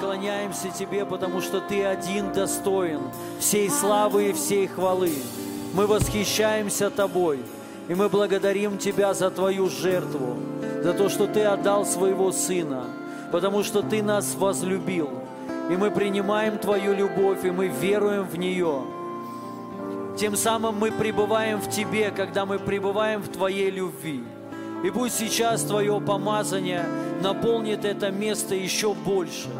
поклоняемся Тебе, потому что Ты один достоин всей славы и всей хвалы. Мы восхищаемся Тобой, и мы благодарим Тебя за Твою жертву, за то, что Ты отдал своего Сына, потому что Ты нас возлюбил. И мы принимаем Твою любовь, и мы веруем в нее. Тем самым мы пребываем в Тебе, когда мы пребываем в Твоей любви. И пусть сейчас Твое помазание наполнит это место еще больше.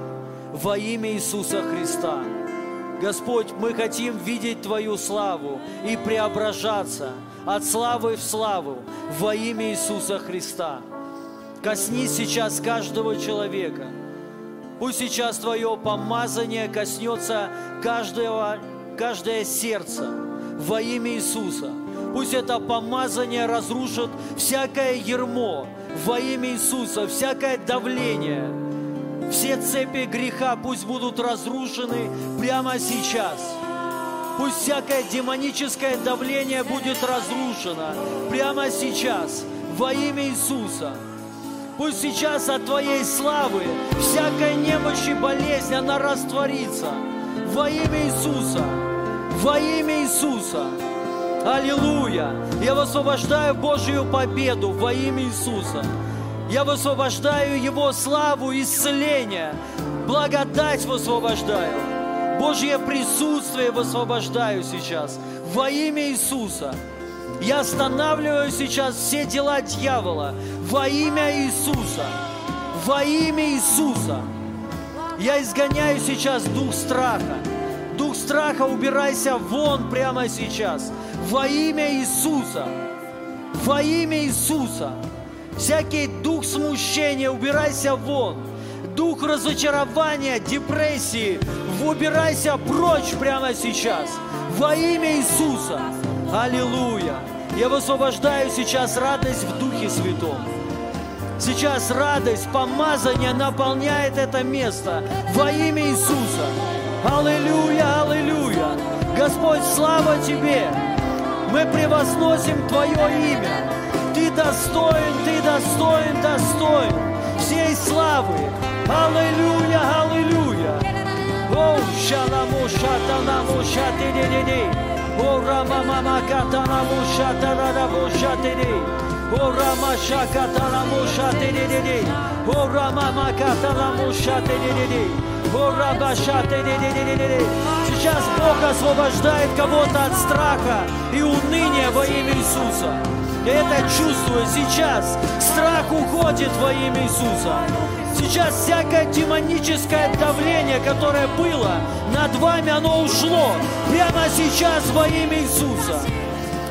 Во имя Иисуса Христа. Господь, мы хотим видеть Твою славу и преображаться от славы в славу во имя Иисуса Христа. Коснись сейчас каждого человека. Пусть сейчас Твое помазание коснется каждого, каждое сердце во имя Иисуса. Пусть это помазание разрушит всякое ермо во имя Иисуса, всякое давление. Все цепи греха пусть будут разрушены прямо сейчас. Пусть всякое демоническое давление будет разрушено прямо сейчас во имя Иисуса. Пусть сейчас от Твоей славы всякая немощь и болезнь, она растворится во имя Иисуса. Во имя Иисуса. Аллилуйя! Я высвобождаю Божью победу во имя Иисуса. Я высвобождаю Его славу, исцеление, благодать высвобождаю. Божье присутствие высвобождаю сейчас во имя Иисуса. Я останавливаю сейчас все дела дьявола во имя Иисуса. Во имя Иисуса. Я изгоняю сейчас дух страха. Дух страха, убирайся вон прямо сейчас. Во имя Иисуса. Во имя Иисуса. Всякий дух смущения, убирайся вон. Дух разочарования, депрессии, убирайся прочь прямо сейчас. Во имя Иисуса. Аллилуйя. Я высвобождаю сейчас радость в Духе Святом. Сейчас радость, помазание наполняет это место во имя Иисуса. Аллилуйя, аллилуйя. Господь, слава Тебе. Мы превозносим Твое имя. Ты достоин, Ты достоин, достоин всей славы. Аллилуйя, аллилуйя. О, шаламу, шатанаму, шатидидиди. О, рамамама, катанаму, шатарадабу, шатиди. О, рама, шакатанаму, шатидидиди. О, рамама, катанаму, шатидидиди. О, раба, шатидидидиди. Сейчас Бог освобождает кого-то от страха и уныния во имя Иисуса. Я это чувствую сейчас. Страх уходит во имя Иисуса. Сейчас всякое демоническое давление, которое было над вами, оно ушло. Прямо сейчас во имя Иисуса.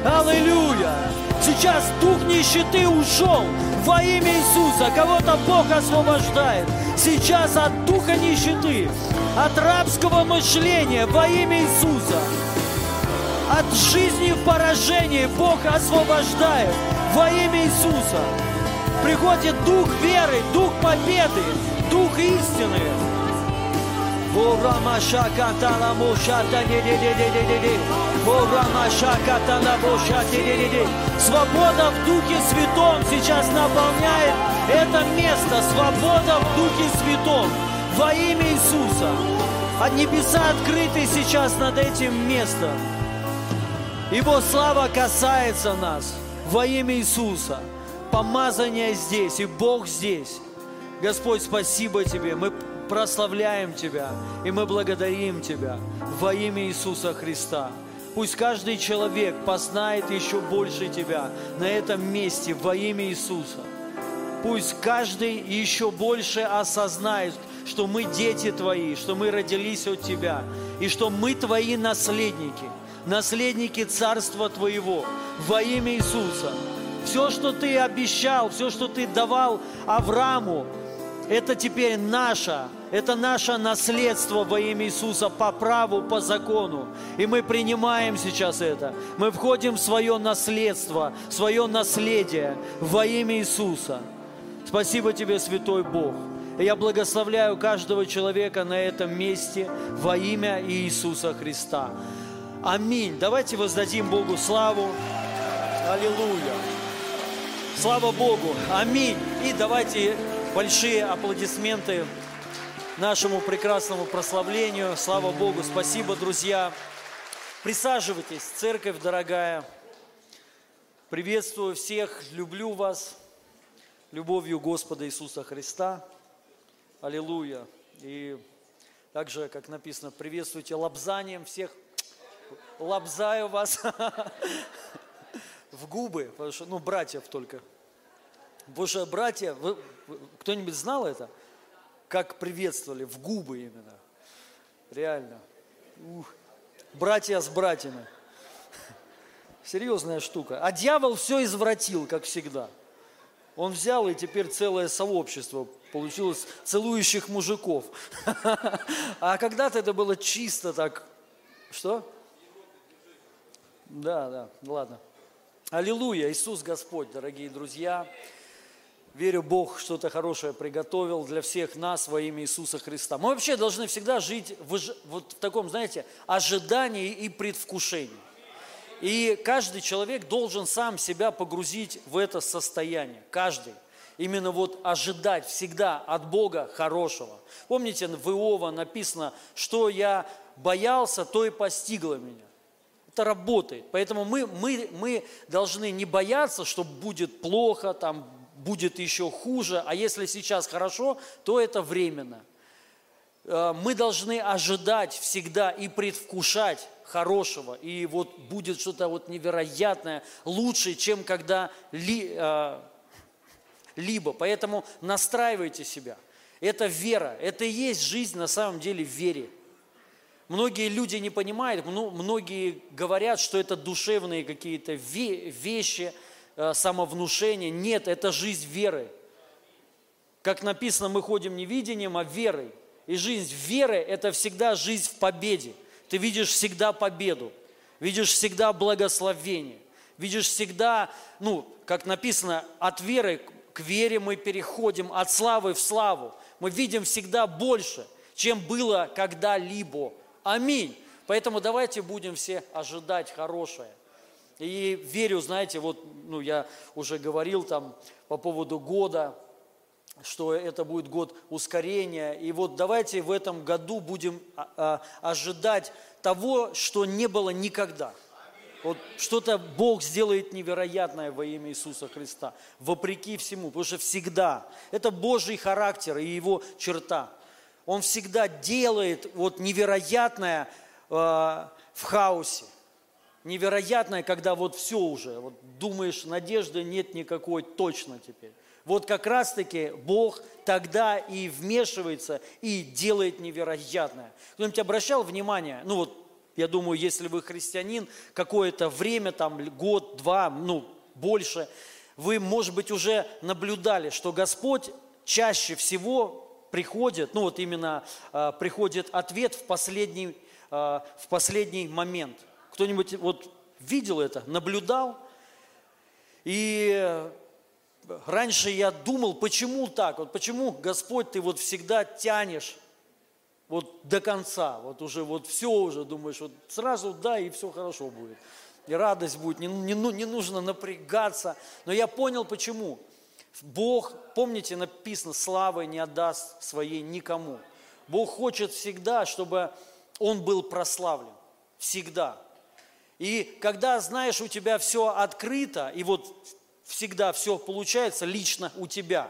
Аллилуйя. Сейчас дух нищеты ушел во имя Иисуса. Кого-то Бог освобождает. Сейчас от духа нищеты, от рабского мышления во имя Иисуса. От жизни в поражении Бог освобождает во имя Иисуса. Приходит дух веры, дух победы, дух истины. Свобода в Духе Святом сейчас наполняет это место. Свобода в Духе Святом во имя Иисуса. А небеса открыты сейчас над этим местом. Его слава касается нас во имя Иисуса. Помазание здесь, и Бог здесь. Господь, спасибо Тебе. Мы прославляем Тебя, и мы благодарим Тебя во имя Иисуса Христа. Пусть каждый человек познает еще больше Тебя на этом месте во имя Иисуса. Пусть каждый еще больше осознает, что мы дети Твои, что мы родились от Тебя, и что мы Твои наследники, наследники Царства Твоего во имя Иисуса. Все, что Ты обещал, все, что Ты давал Аврааму, это теперь наше, это наше наследство во имя Иисуса по праву, по закону. И мы принимаем сейчас это. Мы входим в свое наследство, в свое наследие во имя Иисуса. Спасибо Тебе, Святой Бог. Я благословляю каждого человека на этом месте во имя Иисуса Христа. Аминь. Давайте воздадим Богу славу. Аллилуйя. Слава Богу. Аминь. И давайте большие аплодисменты нашему прекрасному прославлению. Слава Богу, спасибо, друзья. Присаживайтесь, церковь дорогая. Приветствую всех, люблю вас любовью Господа Иисуса Христа. Аллилуйя. И также, как написано, приветствуйте лобзанием всех. Лобзаю вас в губы, потому что, ну, братьев только. Потому что братья, вы, кто-нибудь знал это? Как приветствовали, в губы именно. Реально. Ух. Братья с братьями. Серьезная штука. А дьявол все извратил, как всегда. Он взял, и теперь целое сообщество получилось целующих мужиков. А когда-то это было чисто так. Что? Да, да, ладно. Аллилуйя, Иисус Господь, дорогие друзья. Верю, Бог что-то хорошее приготовил для всех нас во имя Иисуса Христа. Мы вообще должны всегда жить в, вот в таком, знаете, ожидании и предвкушении. И каждый человек должен сам себя погрузить в это состояние. Каждый. Именно вот ожидать всегда от Бога хорошего. Помните, в Иова написано, что я боялся, то и постигло меня. Это работает. Поэтому мы, мы, мы должны не бояться, что будет плохо, там, будет еще хуже, а если сейчас хорошо, то это временно. Э, мы должны ожидать всегда и предвкушать хорошего, и вот будет что-то вот невероятное, лучше, чем когда ли, э, либо. Поэтому настраивайте себя. Это вера, это и есть жизнь на самом деле в вере. Многие люди не понимают, многие говорят, что это душевные какие-то вещи – Э, самовнушение. Нет, это жизнь веры. Как написано, мы ходим не видением, а верой. И жизнь веры – это всегда жизнь в победе. Ты видишь всегда победу, видишь всегда благословение, видишь всегда, ну, как написано, от веры к вере мы переходим, от славы в славу. Мы видим всегда больше, чем было когда-либо. Аминь. Поэтому давайте будем все ожидать хорошее. И верю, знаете, вот ну, я уже говорил там по поводу года, что это будет год ускорения. И вот давайте в этом году будем а, а, ожидать того, что не было никогда. Вот что-то Бог сделает невероятное во имя Иисуса Христа, вопреки всему, потому что всегда, это Божий характер и его черта. Он всегда делает вот невероятное э, в хаосе невероятное, когда вот все уже, вот думаешь, надежды нет никакой точно теперь. Вот как раз-таки Бог тогда и вмешивается и делает невероятное. Кто-нибудь обращал внимание, ну вот, я думаю, если вы христианин, какое-то время, там, год, два, ну, больше, вы, может быть, уже наблюдали, что Господь чаще всего приходит, ну вот именно э, приходит ответ в последний, э, в последний момент – кто-нибудь вот видел это, наблюдал? И раньше я думал, почему так? Вот почему, Господь, ты вот всегда тянешь вот до конца, вот уже вот все уже думаешь, вот сразу да, и все хорошо будет. И радость будет, не, не, не нужно напрягаться. Но я понял, почему. Бог, помните, написано, славы не отдаст своей никому. Бог хочет всегда, чтобы Он был прославлен. Всегда. И когда, знаешь, у тебя все открыто, и вот всегда все получается лично у тебя,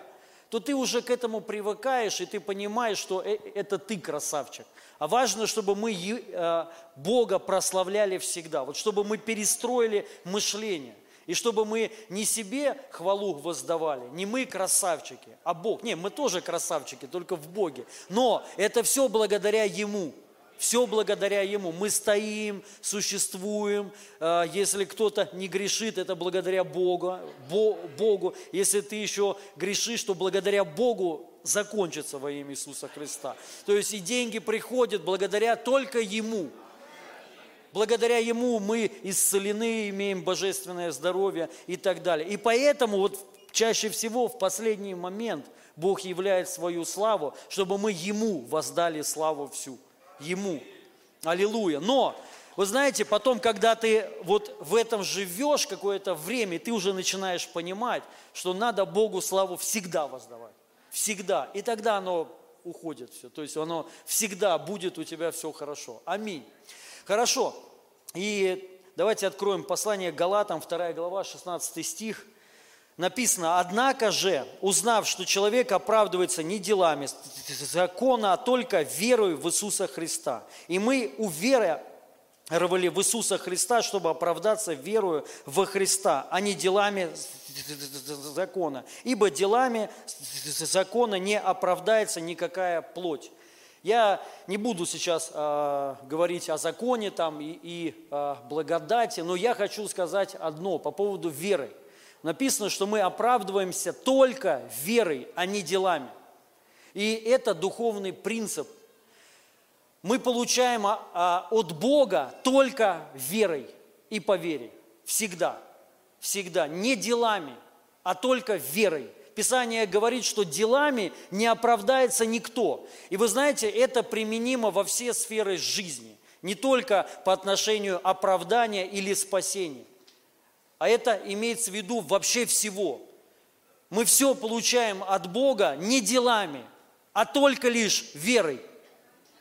то ты уже к этому привыкаешь, и ты понимаешь, что э, это ты красавчик. А важно, чтобы мы э, Бога прославляли всегда, вот чтобы мы перестроили мышление. И чтобы мы не себе хвалу воздавали, не мы красавчики, а Бог. Не, мы тоже красавчики, только в Боге. Но это все благодаря Ему. Все благодаря Ему. Мы стоим, существуем. А, если кто-то не грешит, это благодаря Богу. Богу. Если ты еще грешишь, то благодаря Богу закончится во имя Иисуса Христа. То есть и деньги приходят благодаря только Ему. Благодаря Ему мы исцелены, имеем божественное здоровье и так далее. И поэтому вот чаще всего в последний момент Бог являет свою славу, чтобы мы Ему воздали славу всю. Ему. Аллилуйя. Но, вы знаете, потом, когда ты вот в этом живешь какое-то время, ты уже начинаешь понимать, что надо Богу славу всегда воздавать. Всегда. И тогда оно уходит все. То есть оно всегда будет у тебя все хорошо. Аминь. Хорошо. И давайте откроем послание Галатам, 2 глава, 16 стих. Написано, однако же, узнав, что человек оправдывается не делами закона, а только верой в Иисуса Христа. И мы уверовали в Иисуса Христа, чтобы оправдаться верою во Христа, а не делами закона. Ибо делами закона не оправдается никакая плоть. Я не буду сейчас э, говорить о законе там и, и э, благодати, но я хочу сказать одно по поводу веры. Написано, что мы оправдываемся только верой, а не делами. И это духовный принцип. Мы получаем а, от Бога только верой и по вере. Всегда. Всегда. Не делами, а только верой. Писание говорит, что делами не оправдается никто. И вы знаете, это применимо во все сферы жизни, не только по отношению оправдания или спасения. А это имеется в виду вообще всего. Мы все получаем от Бога не делами, а только лишь верой.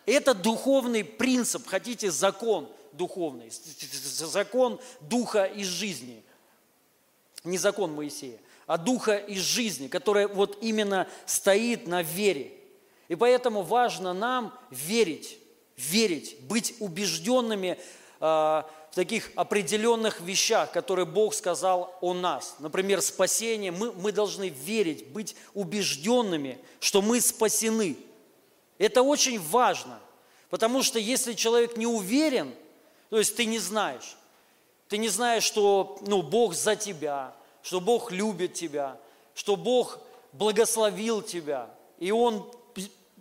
Это духовный принцип, хотите, закон духовный, закон духа и жизни. Не закон Моисея а духа из жизни, которая вот именно стоит на вере. И поэтому важно нам верить, верить, быть убежденными э, в таких определенных вещах, которые Бог сказал о нас. Например, спасение. Мы, мы должны верить, быть убежденными, что мы спасены. Это очень важно, потому что если человек не уверен, то есть ты не знаешь, ты не знаешь, что ну, Бог за тебя, что Бог любит тебя, что Бог благословил тебя, и Он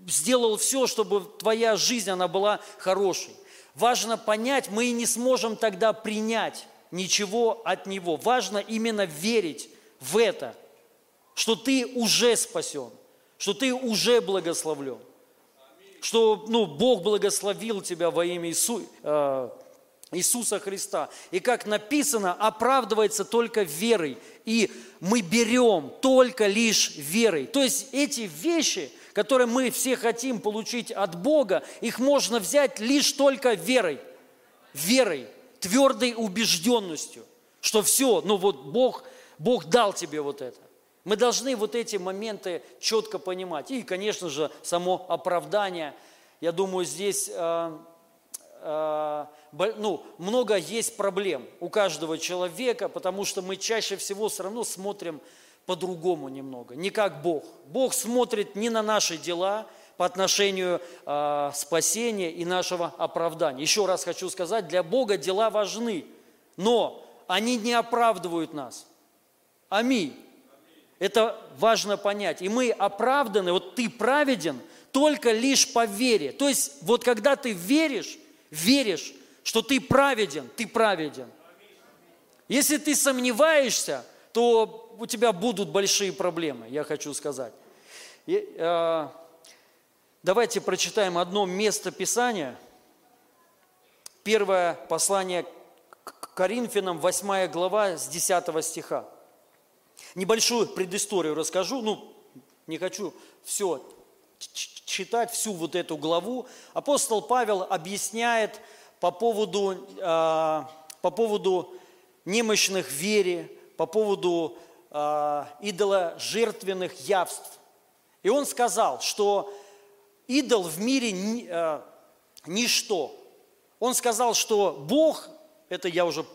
сделал все, чтобы твоя жизнь, она была хорошей. Важно понять, мы и не сможем тогда принять ничего от Него. Важно именно верить в это, что ты уже спасен, что ты уже благословлен, что ну, Бог благословил тебя во имя Иисуса. Иисуса Христа. И как написано, оправдывается только верой. И мы берем только лишь верой. То есть эти вещи, которые мы все хотим получить от Бога, их можно взять лишь только верой. Верой, твердой убежденностью, что все, ну вот Бог, Бог дал тебе вот это. Мы должны вот эти моменты четко понимать. И, конечно же, само оправдание. Я думаю, здесь э, ну, много есть проблем у каждого человека, потому что мы чаще всего все равно смотрим по-другому немного, не как Бог. Бог смотрит не на наши дела по отношению э, спасения и нашего оправдания. Еще раз хочу сказать, для Бога дела важны, но они не оправдывают нас. Аминь. Это важно понять. И мы оправданы, вот ты праведен только лишь по вере. То есть вот когда ты веришь, веришь, что ты праведен, ты праведен. Если ты сомневаешься, то у тебя будут большие проблемы, я хочу сказать. И, э, давайте прочитаем одно место Писания. Первое послание к Коринфянам, 8 глава, с 10 стиха. Небольшую предысторию расскажу, ну, не хочу все читать, всю вот эту главу. Апостол Павел объясняет, по поводу, э, по поводу немощных вере, по поводу э, идоложертвенных явств. И он сказал, что идол в мире э, ничто. Он сказал, что Бог, это я уже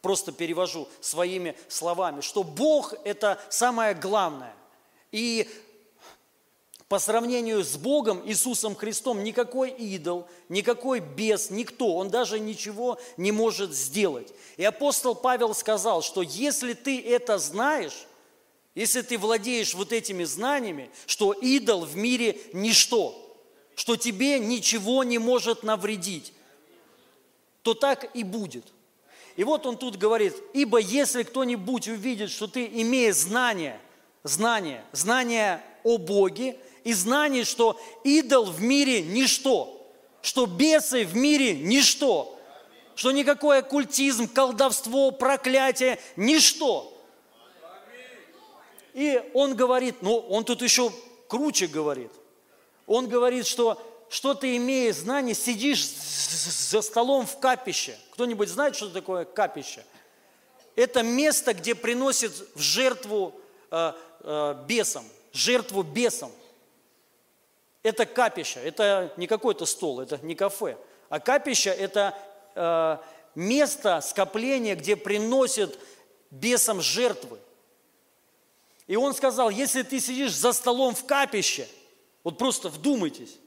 просто перевожу своими словами, что Бог – это самое главное. И по сравнению с Богом, Иисусом Христом, никакой идол, никакой бес, никто, он даже ничего не может сделать. И апостол Павел сказал, что если ты это знаешь, если ты владеешь вот этими знаниями, что идол в мире ничто, что тебе ничего не может навредить, то так и будет. И вот он тут говорит, ибо если кто-нибудь увидит, что ты, имея знание, знание, знание о Боге, и знание, что идол в мире ничто, что бесы в мире ничто, что никакой оккультизм, колдовство, проклятие – ничто. И он говорит, ну, он тут еще круче говорит. Он говорит, что что ты, имея знание, сидишь за столом в капище. Кто-нибудь знает, что такое капище? Это место, где приносят в жертву э, э, бесам, жертву бесам. Это капище, это не какой-то стол, это не кафе. А капище – это э, место скопления, где приносят бесам жертвы. И он сказал, если ты сидишь за столом в капище, вот просто вдумайтесь,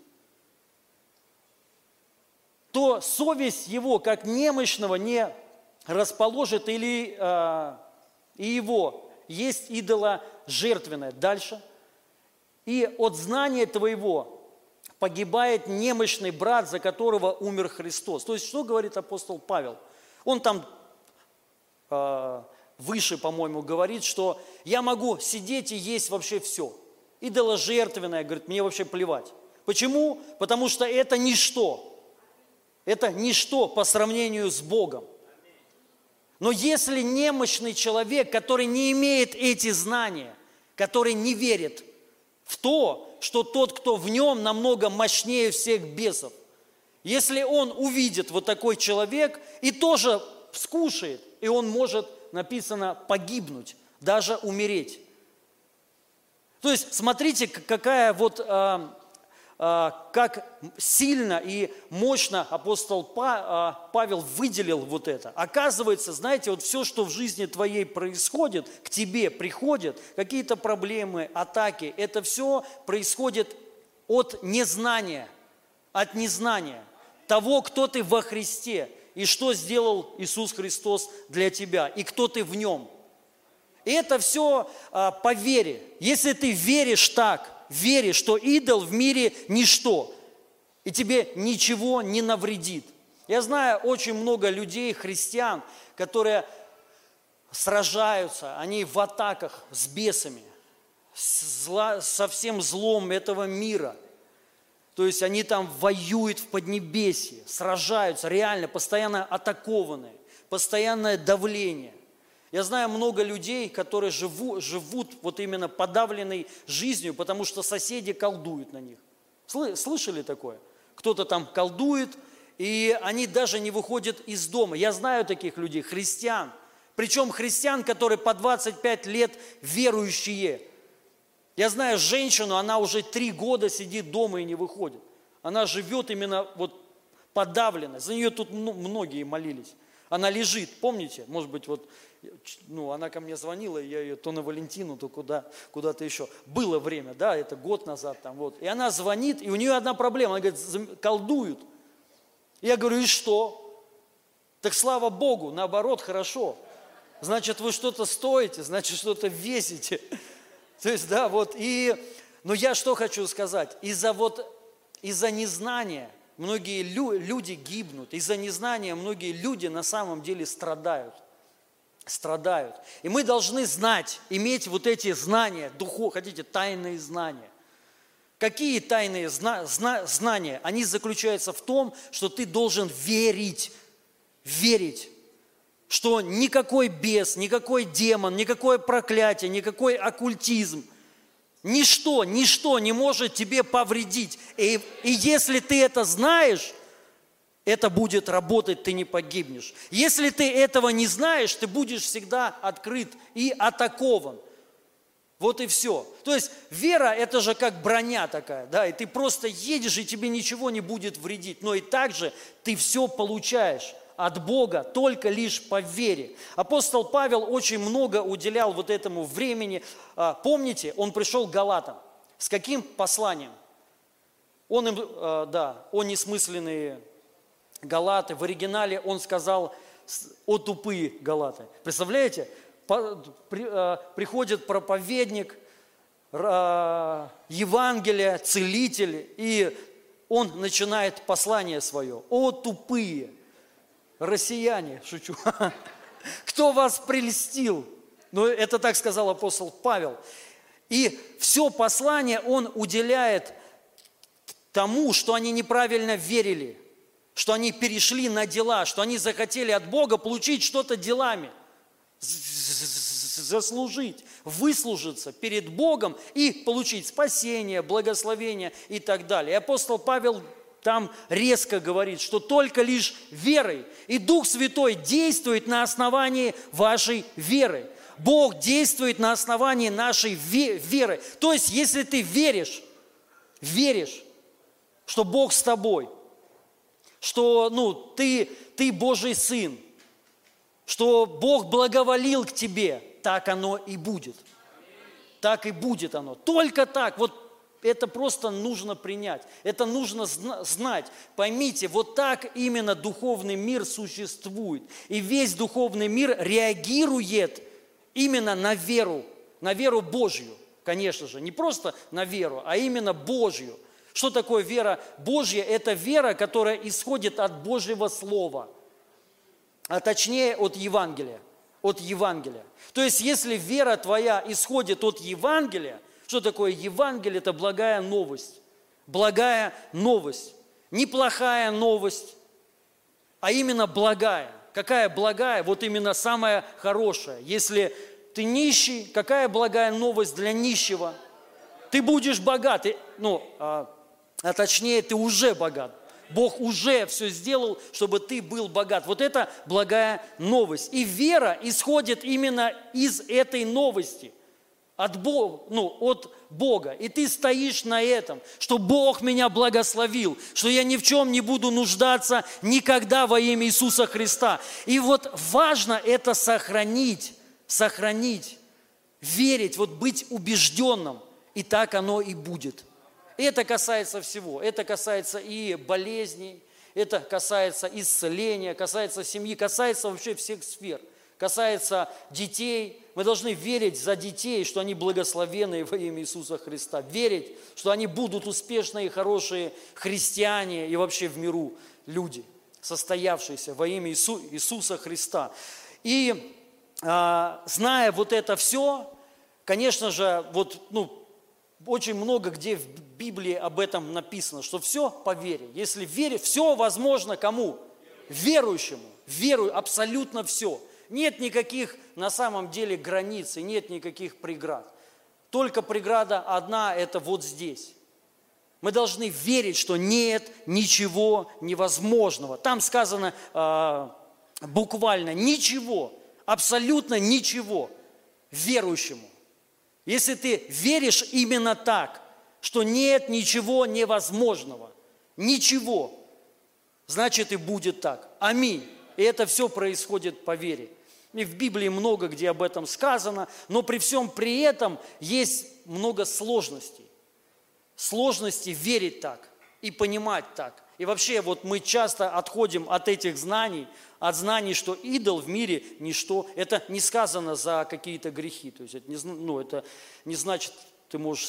то совесть его, как немощного, не расположит или э, и его есть идола жертвенное. Дальше. И от знания твоего погибает немощный брат, за которого умер Христос. То есть, что говорит апостол Павел? Он там э, выше, по-моему, говорит, что я могу сидеть и есть вообще все. Идола жертвенное, говорит, мне вообще плевать. Почему? Потому что это ничто. Это ничто по сравнению с Богом. Но если немощный человек, который не имеет эти знания, который не верит в то, что тот, кто в нем, намного мощнее всех бесов, если он увидит вот такой человек и тоже скушает, и он может, написано, погибнуть, даже умереть. То есть, смотрите, какая вот а, как сильно и мощно апостол а, Павел выделил вот это. Оказывается, знаете, вот все, что в жизни твоей происходит, к тебе приходит, какие-то проблемы, атаки, это все происходит от незнания, от незнания того, кто ты во Христе и что сделал Иисус Христос для тебя, и кто ты в Нем. И это все а, по вере. Если ты веришь так – вере, что идол в мире ничто, и тебе ничего не навредит. Я знаю очень много людей, христиан, которые сражаются, они в атаках с бесами, со всем злом этого мира. То есть они там воюют в Поднебесье, сражаются, реально, постоянно атакованы, постоянное давление. Я знаю много людей, которые живу, живут вот именно подавленной жизнью, потому что соседи колдуют на них. Слышали такое? Кто-то там колдует, и они даже не выходят из дома. Я знаю таких людей, христиан. Причем христиан, которые по 25 лет верующие. Я знаю женщину, она уже три года сидит дома и не выходит. Она живет именно вот подавлена. За нее тут многие молились. Она лежит, помните? Может быть, вот ну, она ко мне звонила, я ее то на Валентину, то куда, куда-то еще. Было время, да, это год назад там вот. И она звонит, и у нее одна проблема, она говорит, колдуют. Я говорю, и что? Так слава Богу, наоборот, хорошо. Значит, вы что-то стоите, значит, что-то весите. То есть, да, вот, и, но я что хочу сказать, из-за вот, из-за незнания многие люди гибнут, из-за незнания многие люди на самом деле страдают страдают. И мы должны знать, иметь вот эти знания, духу, хотите, тайные знания. Какие тайные зна- зна- знания? Они заключаются в том, что ты должен верить, верить, что никакой бес, никакой демон, никакое проклятие, никакой оккультизм, ничто, ничто не может тебе повредить. И, и если ты это знаешь, это будет работать, ты не погибнешь. Если ты этого не знаешь, ты будешь всегда открыт и атакован. Вот и все. То есть вера – это же как броня такая, да, и ты просто едешь, и тебе ничего не будет вредить. Но и также ты все получаешь от Бога только лишь по вере. Апостол Павел очень много уделял вот этому времени. А, помните, он пришел к Галатам. С каким посланием? Он им, а, да, о несмысленные Галаты, в оригинале он сказал «о тупые Галаты». Представляете? Э, приходит проповедник, Евангелие, целитель, и он начинает послание свое. «О тупые россияне!» Шучу. «Кто вас прельстил?» Ну, это так сказал апостол Павел. И все послание он уделяет тому, что они неправильно верили – что они перешли на дела, что они захотели от Бога получить что-то делами, заслужить, выслужиться перед Богом и получить спасение, благословение и так далее. И апостол Павел там резко говорит, что только лишь верой. И Дух Святой действует на основании вашей веры. Бог действует на основании нашей веры. То есть, если ты веришь, веришь, что Бог с тобой, что ну, ты, ты Божий Сын, что Бог благоволил к тебе, так оно и будет. Так и будет оно. Только так. Вот это просто нужно принять. Это нужно знать. Поймите, вот так именно духовный мир существует. И весь духовный мир реагирует именно на веру, на веру Божью, конечно же. Не просто на веру, а именно Божью. Что такое вера Божья? Это вера, которая исходит от Божьего Слова, а точнее от Евангелия. От Евангелия. То есть, если вера твоя исходит от Евангелия – что такое Евангелие? Это благая новость. Благая новость. Неплохая новость, а именно благая. Какая благая? Вот именно самая хорошая. Если ты нищий, какая благая новость для нищего? Ты будешь богат. Ну, а, а точнее, ты уже богат. Бог уже все сделал, чтобы ты был богат. Вот это благая новость. И вера исходит именно из этой новости – от Бога, ну, от Бога. И ты стоишь на этом, что Бог меня благословил, что я ни в чем не буду нуждаться никогда во имя Иисуса Христа. И вот важно это сохранить, сохранить, верить, вот быть убежденным. И так оно и будет. Это касается всего. Это касается и болезней, это касается исцеления, касается семьи, касается вообще всех сфер. Касается детей, мы должны верить за детей, что они благословенные во имя Иисуса Христа. Верить, что они будут успешные, хорошие христиане и вообще в миру люди, состоявшиеся во имя Иису, Иисуса Христа. И а, зная вот это все, конечно же, вот, ну, очень много где в Библии об этом написано, что все по вере. Если верить, все возможно кому? Верующему. Верую абсолютно все. Нет никаких на самом деле границ и нет никаких преград. Только преграда одна – это вот здесь. Мы должны верить, что нет ничего невозможного. Там сказано э, буквально ничего, абсолютно ничего верующему. Если ты веришь именно так, что нет ничего невозможного, ничего, значит и будет так. Аминь. И это все происходит по вере. И в Библии много где об этом сказано, но при всем при этом есть много сложностей. Сложности верить так и понимать так. И вообще вот мы часто отходим от этих знаний, от знаний, что идол в мире ничто. Это не сказано за какие-то грехи. То есть это не, ну, это не значит, ты можешь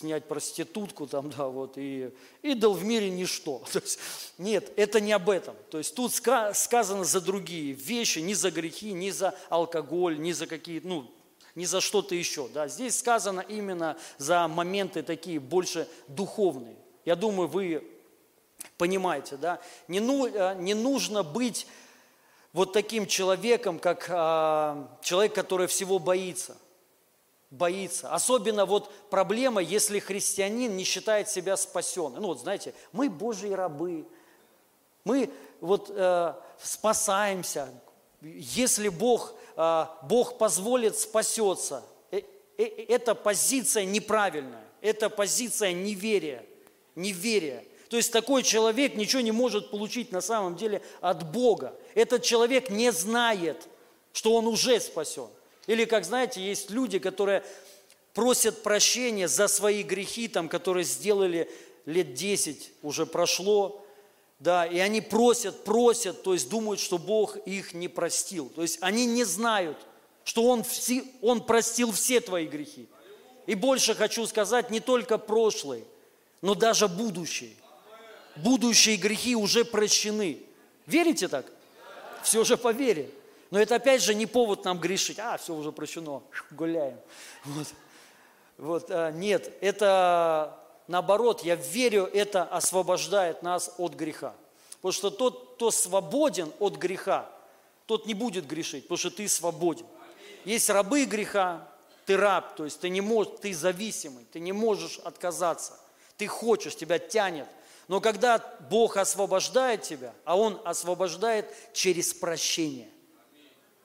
снять проститутку там, да, вот, и идол в мире ничто. То есть, нет, это не об этом. То есть тут сказано за другие вещи, не за грехи, не за алкоголь, не за какие, ну, не за что-то еще. Да. Здесь сказано именно за моменты такие больше духовные. Я думаю, вы понимаете, да. Не, ну, э, не нужно быть вот таким человеком, как а, человек, который всего боится – боится. Особенно вот проблема, если христианин не считает себя спасенным. Ну вот знаете, мы Божьи рабы, мы вот э, спасаемся. Если Бог, э, Бог позволит, спасется. Э, э, эта позиция неправильная, это позиция неверия, неверия. То есть такой человек ничего не может получить на самом деле от Бога. Этот человек не знает, что он уже спасен. Или, как знаете, есть люди, которые просят прощения за свои грехи, там, которые сделали лет 10, уже прошло, да, и они просят, просят, то есть думают, что Бог их не простил. То есть они не знают, что Он, все, он простил все твои грехи. И больше хочу сказать, не только прошлые, но даже будущие. Будущие грехи уже прощены. Верите так? Все же по. Но это опять же не повод нам грешить. А, все уже прощено, гуляем. Вот. Вот, а, нет, это наоборот, я верю, это освобождает нас от греха. Потому что тот, кто свободен от греха, тот не будет грешить, потому что ты свободен. Есть рабы греха, ты раб, то есть ты не можешь, ты зависимый, ты не можешь отказаться. Ты хочешь, тебя тянет. Но когда Бог освобождает тебя, а Он освобождает через прощение,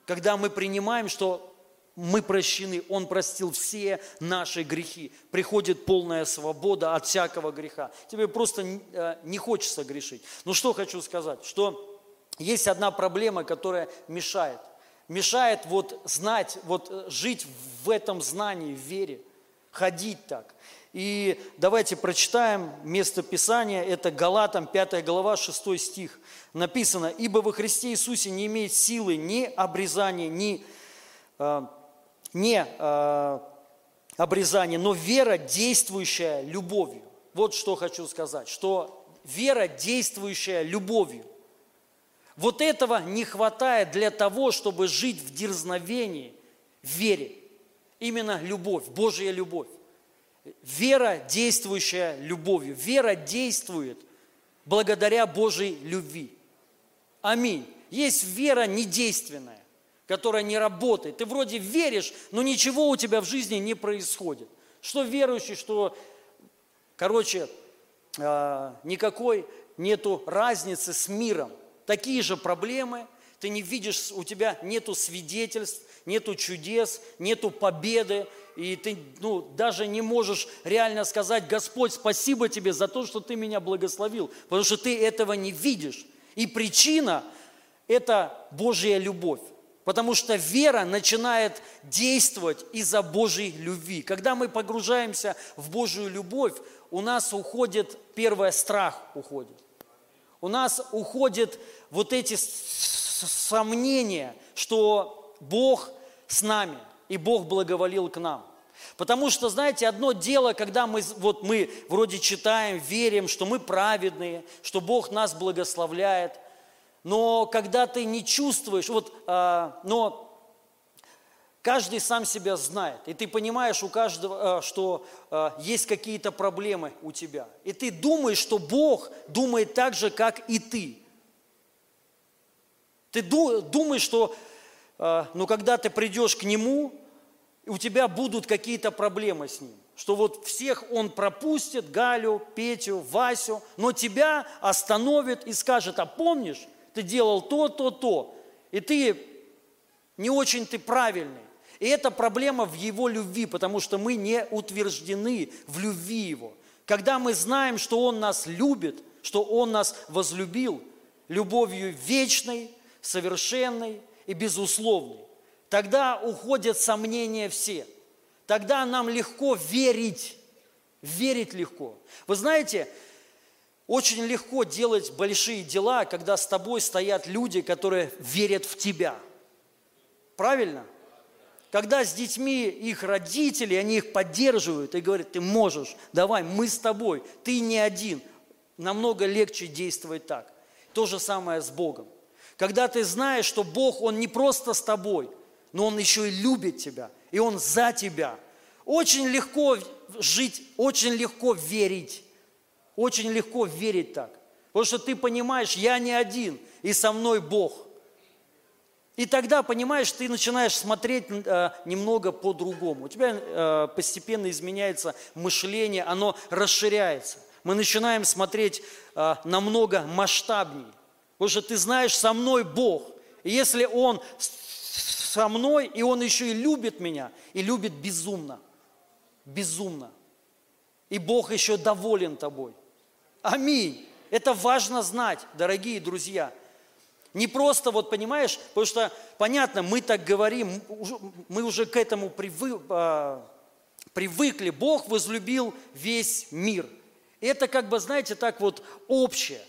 когда мы принимаем, что мы прощены, Он простил все наши грехи. Приходит полная свобода от всякого греха. Тебе просто э, не хочется грешить. Но что хочу сказать, что есть одна проблема, которая мешает. Мешает вот знать, вот э, жить в этом знании, в вере, ходить так. И давайте прочитаем место Писания, это Галатам 5 глава 6 стих. Написано, «Ибо во Христе Иисусе не имеет силы ни обрезания, ни э, не э, обрезание, но вера, действующая любовью. Вот что хочу сказать, что вера, действующая любовью. Вот этого не хватает для того, чтобы жить в дерзновении, в вере. Именно любовь, Божья любовь. Вера, действующая любовью. Вера действует благодаря Божьей любви. Аминь. Есть вера недейственная которая не работает. Ты вроде веришь, но ничего у тебя в жизни не происходит. Что верующий, что, короче, а, никакой нету разницы с миром. Такие же проблемы, ты не видишь, у тебя нету свидетельств, нету чудес, нету победы, и ты ну, даже не можешь реально сказать, Господь, спасибо тебе за то, что ты меня благословил, потому что ты этого не видишь. И причина – это Божья любовь. Потому что вера начинает действовать из-за Божьей любви. Когда мы погружаемся в Божью любовь, у нас уходит, первое, страх уходит. У нас уходят вот эти сомнения, что Бог с нами, и Бог благоволил к нам. Потому что, знаете, одно дело, когда мы, вот мы вроде читаем, верим, что мы праведные, что Бог нас благословляет – но когда ты не чувствуешь, вот, а, но каждый сам себя знает, и ты понимаешь у каждого, а, что а, есть какие-то проблемы у тебя, и ты думаешь, что Бог думает так же, как и ты. Ты думаешь, что, а, ну, когда ты придешь к Нему, у тебя будут какие-то проблемы с Ним что вот всех он пропустит, Галю, Петю, Васю, но тебя остановит и скажет, а помнишь, ты делал то, то, то, и ты не очень ты правильный. И это проблема в его любви, потому что мы не утверждены в любви его. Когда мы знаем, что он нас любит, что он нас возлюбил любовью вечной, совершенной и безусловной, тогда уходят сомнения все. Тогда нам легко верить, верить легко. Вы знаете, очень легко делать большие дела, когда с тобой стоят люди, которые верят в тебя. Правильно? Когда с детьми их родители, они их поддерживают и говорят, ты можешь, давай, мы с тобой, ты не один. Намного легче действовать так. То же самое с Богом. Когда ты знаешь, что Бог, Он не просто с тобой, но Он еще и любит тебя, и Он за тебя. Очень легко жить, очень легко верить очень легко верить так. Потому что ты понимаешь, я не один, и со мной Бог. И тогда, понимаешь, ты начинаешь смотреть э, немного по-другому. У тебя э, постепенно изменяется мышление, оно расширяется. Мы начинаем смотреть э, намного масштабнее. Потому что ты знаешь, со мной Бог. И если Он со мной, и Он еще и любит меня, и любит безумно, безумно. И Бог еще доволен тобой – Аминь. Это важно знать, дорогие друзья. Не просто, вот понимаешь, потому что, понятно, мы так говорим, мы уже к этому привы, а, привыкли. Бог возлюбил весь мир. Это как бы, знаете, так вот общее.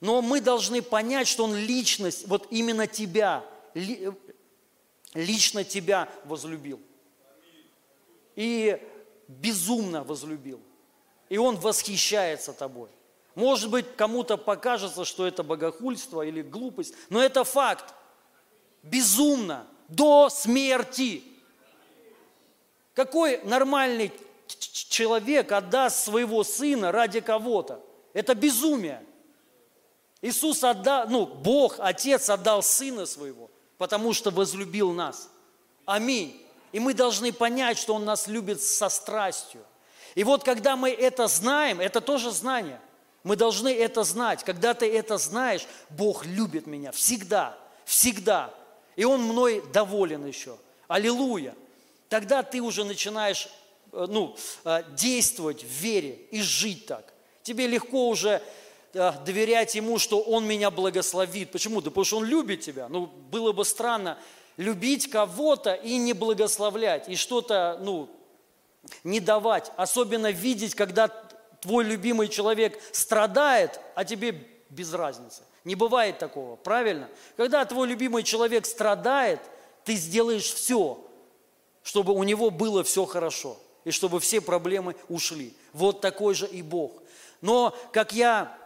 Но мы должны понять, что Он личность, вот именно тебя, лично тебя возлюбил. И безумно возлюбил. И Он восхищается тобой. Может быть, кому-то покажется, что это богохульство или глупость, но это факт. Безумно, до смерти. Какой нормальный человек отдаст своего сына ради кого-то? Это безумие. Иисус отдал, ну, Бог, Отец отдал Сына Своего, потому что возлюбил нас. Аминь. И мы должны понять, что Он нас любит со страстью. И вот когда мы это знаем, это тоже знание. Мы должны это знать. Когда ты это знаешь, Бог любит меня всегда, всегда. И Он мной доволен еще. Аллилуйя. Тогда ты уже начинаешь э, ну, э, действовать в вере и жить так. Тебе легко уже доверять Ему, что Он меня благословит. Почему? Да потому что Он любит тебя. Ну, было бы странно любить кого-то и не благословлять, и что-то, ну, не давать. Особенно видеть, когда твой любимый человек страдает, а тебе без разницы. Не бывает такого, правильно? Когда твой любимый человек страдает, ты сделаешь все, чтобы у него было все хорошо, и чтобы все проблемы ушли. Вот такой же и Бог. Но, как я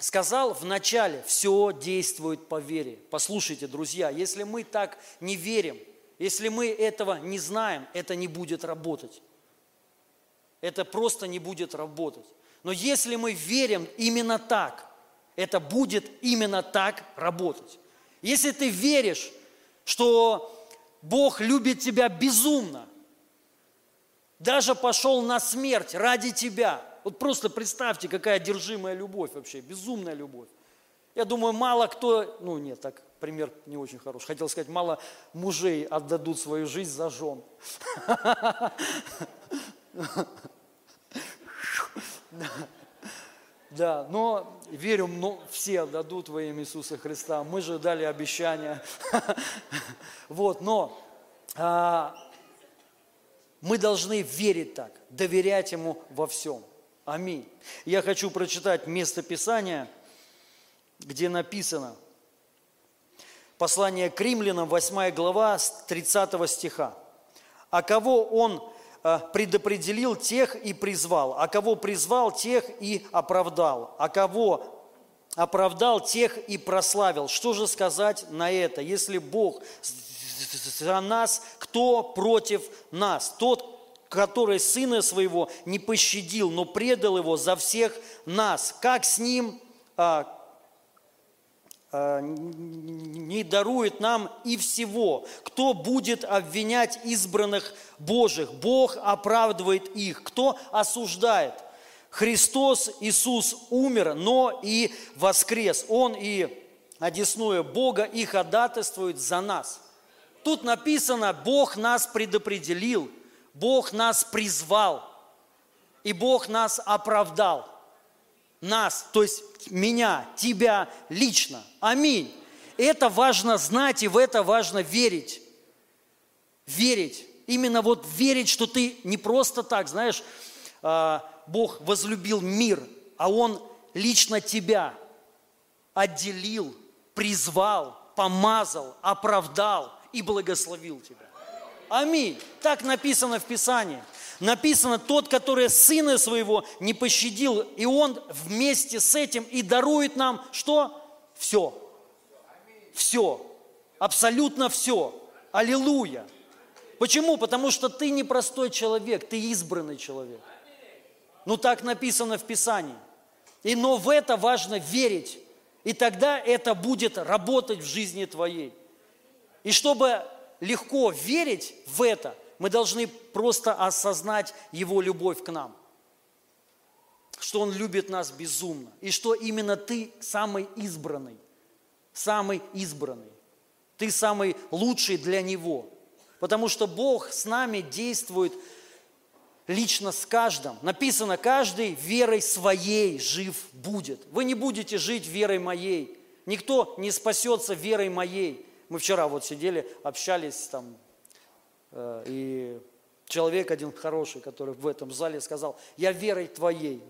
сказал в начале, все действует по вере. Послушайте, друзья, если мы так не верим, если мы этого не знаем, это не будет работать. Это просто не будет работать. Но если мы верим именно так, это будет именно так работать. Если ты веришь, что Бог любит тебя безумно, даже пошел на смерть ради тебя. Вот просто представьте, какая одержимая любовь вообще, безумная любовь. Я думаю, мало кто, ну нет, так пример не очень хороший. Хотел сказать, мало мужей отдадут свою жизнь за жен. Да, но верю, но все дадут во имя Иисуса Христа. Мы же дали обещание. Вот, но а, мы должны верить так, доверять Ему во всем. Аминь. Я хочу прочитать место Писания, где написано, послание к римлянам, 8 глава, 30 стиха. «А кого Он Э, предопределил, тех и призвал, а кого призвал, тех и оправдал, а кого оправдал, тех и прославил. Что же сказать на это? Если Бог за нас, кто против нас? Тот, который Сына Своего не пощадил, но предал Его за всех нас. Как с Ним, а, Э, не дарует нам и всего. Кто будет обвинять избранных Божьих? Бог оправдывает их. Кто осуждает? Христос Иисус умер, но и воскрес. Он и одесную Бога и ходатайствует за нас. Тут написано, Бог нас предопределил, Бог нас призвал, и Бог нас оправдал. Нас, то есть меня, тебя лично. Аминь. Это важно знать и в это важно верить. Верить. Именно вот верить, что ты не просто так, знаешь, а, Бог возлюбил мир, а Он лично тебя отделил, призвал, помазал, оправдал и благословил тебя. Аминь. Так написано в Писании написано, тот, который сына своего не пощадил, и он вместе с этим и дарует нам что? Все. Все. Абсолютно все. Аллилуйя. Почему? Потому что ты не простой человек, ты избранный человек. Ну так написано в Писании. И но в это важно верить. И тогда это будет работать в жизни твоей. И чтобы легко верить в это, мы должны просто осознать Его любовь к нам. Что Он любит нас безумно. И что именно ты самый избранный. Самый избранный. Ты самый лучший для Него. Потому что Бог с нами действует лично с каждым. Написано, каждый верой своей жив будет. Вы не будете жить верой моей. Никто не спасется верой моей. Мы вчера вот сидели, общались там Э, и человек один хороший, который в этом зале сказал, я верой твоей.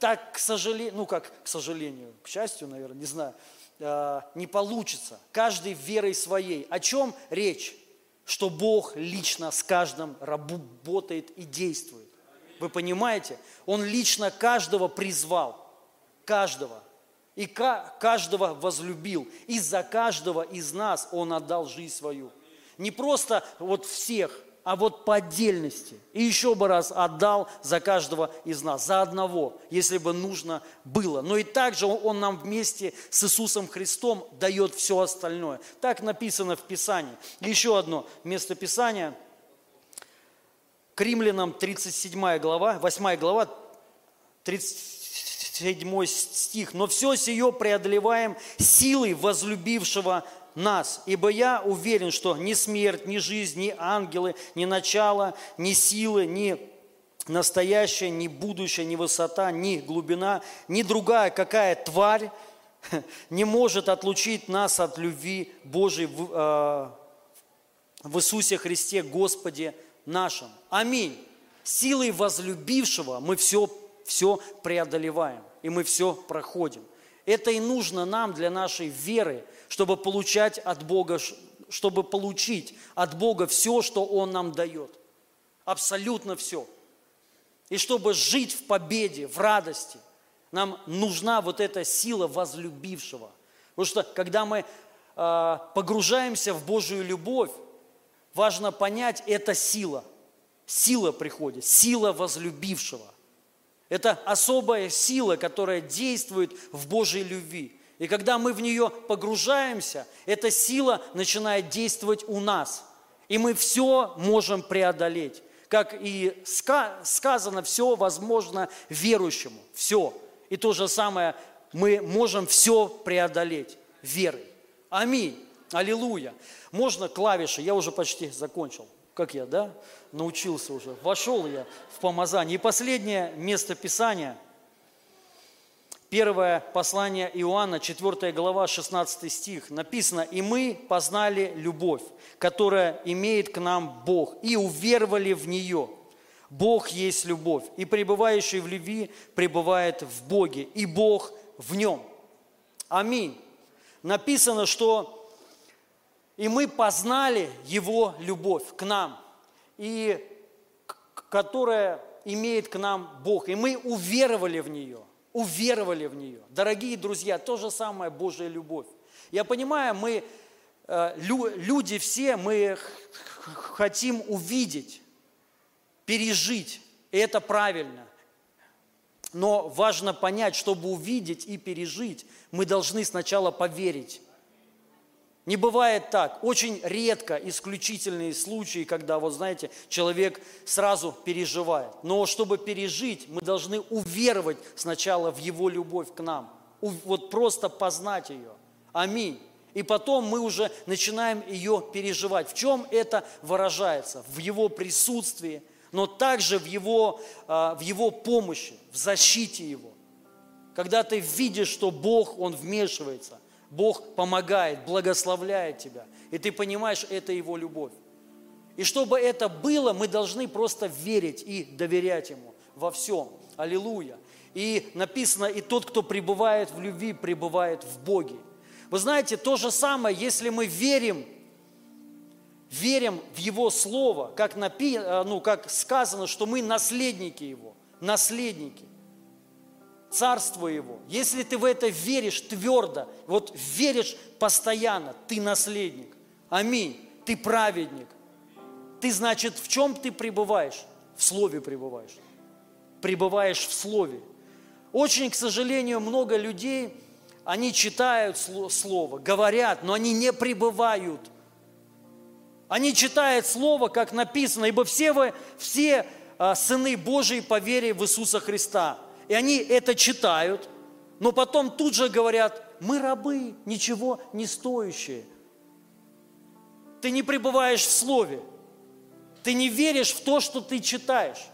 Так, к сожалению, ну как к сожалению, к счастью, наверное, не знаю, э, не получится. Каждый верой своей. О чем речь? Что Бог лично с каждым работает и действует. Вы понимаете? Он лично каждого призвал. Каждого. И каждого возлюбил. И за каждого из нас Он отдал жизнь свою. Не просто вот всех, а вот по отдельности. И еще бы раз отдал за каждого из нас, за одного, если бы нужно было. Но и также Он нам вместе с Иисусом Христом дает все остальное. Так написано в Писании. Еще одно место Писания. к римлянам 37 глава, 8 глава, 37 стих. «Но все сие преодолеваем силой возлюбившего нас. Ибо я уверен, что ни смерть, ни жизнь, ни ангелы, ни начало, ни силы, ни настоящее, ни будущее, ни высота, ни глубина, ни другая какая тварь не может отлучить нас от любви Божьей в, э, в Иисусе Христе, Господе нашим. Аминь. Силой возлюбившего мы все, все преодолеваем, и мы все проходим. Это и нужно нам для нашей веры, чтобы получать от Бога, чтобы получить от Бога все, что Он нам дает. Абсолютно все. И чтобы жить в победе, в радости, нам нужна вот эта сила возлюбившего. Потому что когда мы э, погружаемся в Божию любовь, важно понять, это сила. Сила приходит, сила возлюбившего. Это особая сила, которая действует в Божьей любви. И когда мы в нее погружаемся, эта сила начинает действовать у нас. И мы все можем преодолеть. Как и сказано, все возможно верующему. Все. И то же самое, мы можем все преодолеть верой. Аминь. Аллилуйя. Можно клавиши, я уже почти закончил. Как я, да? Научился уже. Вошел я в помазание. И последнее место Писания. Первое послание Иоанна, 4 глава, 16 стих. Написано, «И мы познали любовь, которая имеет к нам Бог, и уверовали в нее». Бог есть любовь, и пребывающий в любви пребывает в Боге, и Бог в нем. Аминь. Написано, что и мы познали Его любовь к нам, и которая имеет к нам Бог. И мы уверовали в нее, уверовали в нее. Дорогие друзья, то же самое Божья любовь. Я понимаю, мы, э, люди все, мы хотим увидеть, пережить, и это правильно. Но важно понять, чтобы увидеть и пережить, мы должны сначала поверить. Не бывает так. Очень редко исключительные случаи, когда, вот знаете, человек сразу переживает. Но чтобы пережить, мы должны уверовать сначала в Его любовь к нам. Вот просто познать ее. Аминь. И потом мы уже начинаем ее переживать. В чем это выражается? В Его присутствии, но также в Его, а, в его помощи, в защите Его. Когда ты видишь, что Бог, Он вмешивается – Бог помогает, благословляет тебя. И ты понимаешь, это Его любовь. И чтобы это было, мы должны просто верить и доверять Ему во всем. Аллилуйя. И написано, и тот, кто пребывает в любви, пребывает в Боге. Вы знаете, то же самое, если мы верим, верим в Его Слово, как, напи, ну, как сказано, что мы наследники Его, наследники. Царство Его. Если ты в это веришь твердо, вот веришь постоянно, ты наследник. Аминь. Ты праведник. Ты, значит, в чем ты пребываешь? В Слове пребываешь. Пребываешь в Слове. Очень, к сожалению, много людей, они читают Слово, говорят, но они не пребывают. Они читают Слово, как написано, ибо все вы, все а, сыны Божии по вере в Иисуса Христа – и они это читают, но потом тут же говорят, мы рабы, ничего не стоящие. Ты не пребываешь в Слове. Ты не веришь в то, что ты читаешь.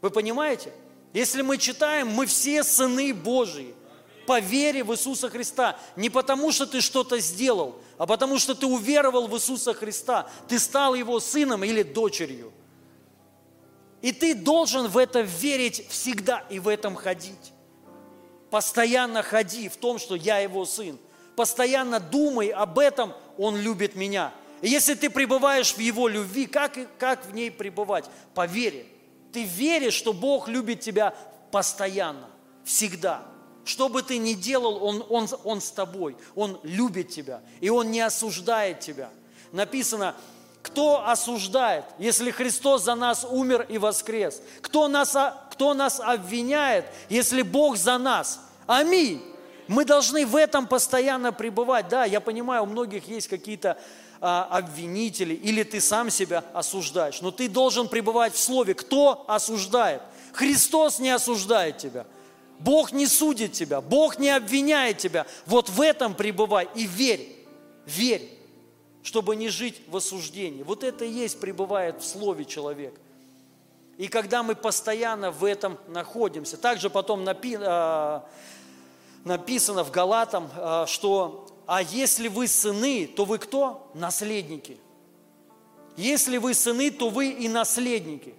Вы понимаете? Если мы читаем, мы все сыны Божьи по вере в Иисуса Христа. Не потому, что ты что-то сделал, а потому, что ты уверовал в Иисуса Христа. Ты стал Его сыном или дочерью. И ты должен в это верить всегда и в этом ходить. Постоянно ходи в том, что я его сын. Постоянно думай об этом, он любит меня. И если ты пребываешь в его любви, как, как в ней пребывать? По вере. Ты веришь, что Бог любит тебя постоянно, всегда. Что бы ты ни делал, он, он, он с тобой, Он любит тебя, и Он не осуждает тебя. Написано, кто осуждает, если Христос за нас умер и воскрес? Кто нас, кто нас обвиняет, если Бог за нас? Аминь. Мы должны в этом постоянно пребывать. Да, я понимаю, у многих есть какие-то а, обвинители, или ты сам себя осуждаешь, но ты должен пребывать в Слове. Кто осуждает? Христос не осуждает тебя. Бог не судит тебя, Бог не обвиняет тебя. Вот в этом пребывай и верь, верь, чтобы не жить в осуждении. Вот это и есть пребывает в Слове человек. И когда мы постоянно в этом находимся, также потом напи, э, написано в Галатам, э, что «А если вы сыны, то вы кто? Наследники». Если вы сыны, то вы и наследники.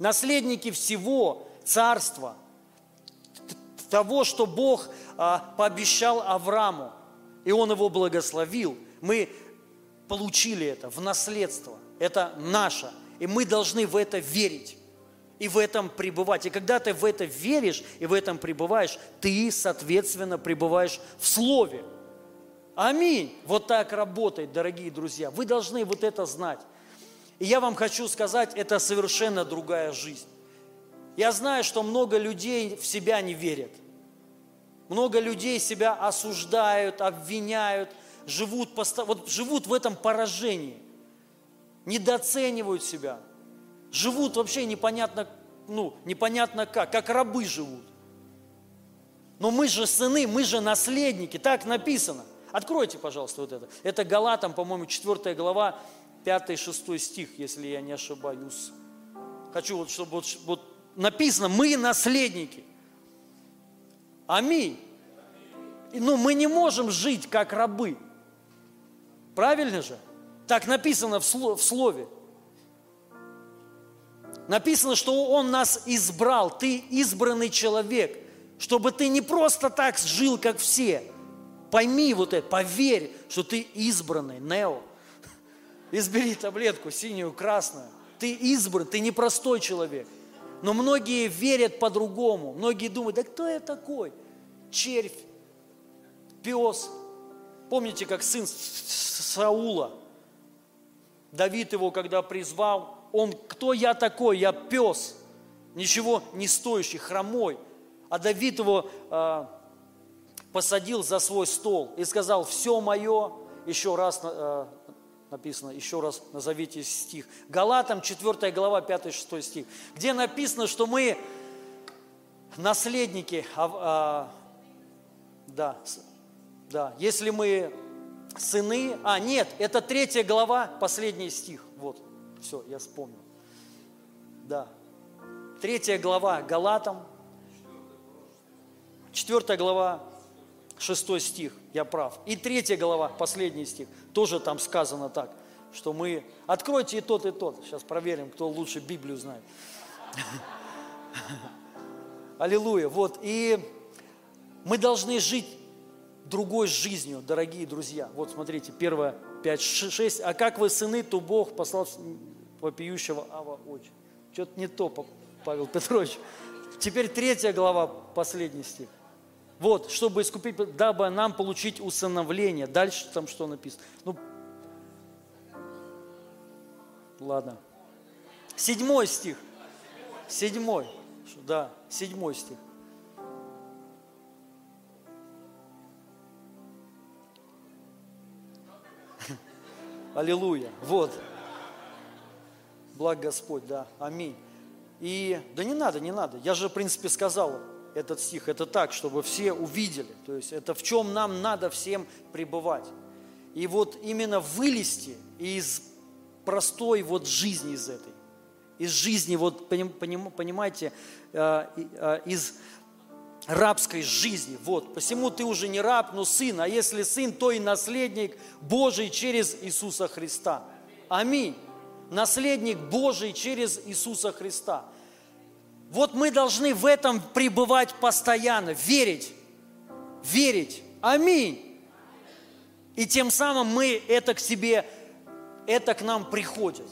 Наследники всего царства, того, что Бог а, пообещал Аврааму, и он его благословил. Мы получили это в наследство. Это наше. И мы должны в это верить и в этом пребывать. И когда ты в это веришь и в этом пребываешь, ты, соответственно, пребываешь в Слове. Аминь. Вот так работает, дорогие друзья. Вы должны вот это знать. И я вам хочу сказать, это совершенно другая жизнь. Я знаю, что много людей в себя не верят. Много людей себя осуждают, обвиняют, живут, вот живут в этом поражении, недооценивают себя, живут вообще непонятно, ну, непонятно как, как рабы живут. Но мы же сыны, мы же наследники, так написано. Откройте, пожалуйста, вот это. Это Галатам, по-моему, 4 глава, 5-6 стих, если я не ошибаюсь. Хочу вот, чтобы вот, вот написано, мы наследники. Аминь. Ну, мы не можем жить как рабы. Правильно же? Так написано в слове. Написано, что Он нас избрал. Ты избранный человек, чтобы ты не просто так жил, как все. Пойми вот это, поверь, что ты избранный, Нео. Избери таблетку синюю, красную. Ты избран, ты непростой человек. Но многие верят по-другому. Многие думают, да кто я такой? Червь, пес. Помните, как сын Саула, Давид его, когда призвал, он, кто я такой? Я пес, ничего не стоящий, хромой. А Давид его э, посадил за свой стол и сказал, все мое, еще раз э, написано, еще раз назовите стих. Галатам 4 глава 5-6 стих, где написано, что мы наследники, а, а, да, да, если мы сыны, а нет, это третья глава, последний стих, вот, все, я вспомнил, да, третья глава Галатам, четвертая глава, шестой стих, я прав. И третья глава, последний стих, тоже там сказано так, что мы... Откройте и тот, и тот. Сейчас проверим, кто лучше Библию знает. Аллилуйя. Вот, и мы должны жить другой жизнью, дорогие друзья. Вот смотрите, первое, 5, 6. А как вы сыны, то Бог послал вопиющего Ава очи. Что-то не то, Павел Петрович. Теперь третья глава, последний стих. Вот, чтобы искупить, дабы нам получить усыновление. Дальше там что написано? Ну, ладно. Седьмой стих. Седьмой. Да, седьмой стих. Аллилуйя. Вот. Благ Господь, да. Аминь. И да не надо, не надо. Я же, в принципе, сказал, этот стих. Это так, чтобы все увидели. То есть это в чем нам надо всем пребывать. И вот именно вылезти из простой вот жизни из этой, из жизни, вот понимаете, э, э, из рабской жизни. Вот, посему ты уже не раб, но сын, а если сын, то и наследник Божий через Иисуса Христа. Аминь. Наследник Божий через Иисуса Христа. Вот мы должны в этом пребывать постоянно, верить, верить. Аминь. И тем самым мы это к себе, это к нам приходит.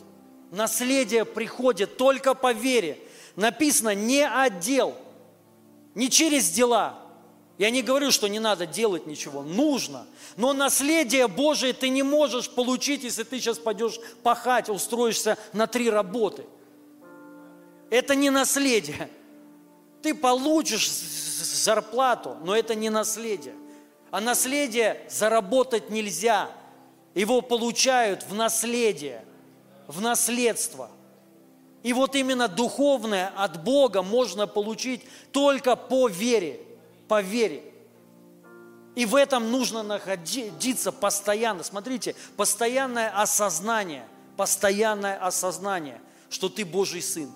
Наследие приходит только по вере. Написано, не отдел, не через дела. Я не говорю, что не надо делать ничего, нужно. Но наследие Божие ты не можешь получить, если ты сейчас пойдешь пахать, устроишься на три работы – это не наследие. Ты получишь зарплату, но это не наследие. А наследие заработать нельзя. Его получают в наследие, в наследство. И вот именно духовное от Бога можно получить только по вере, по вере. И в этом нужно находиться постоянно. Смотрите, постоянное осознание, постоянное осознание, что ты Божий Сын.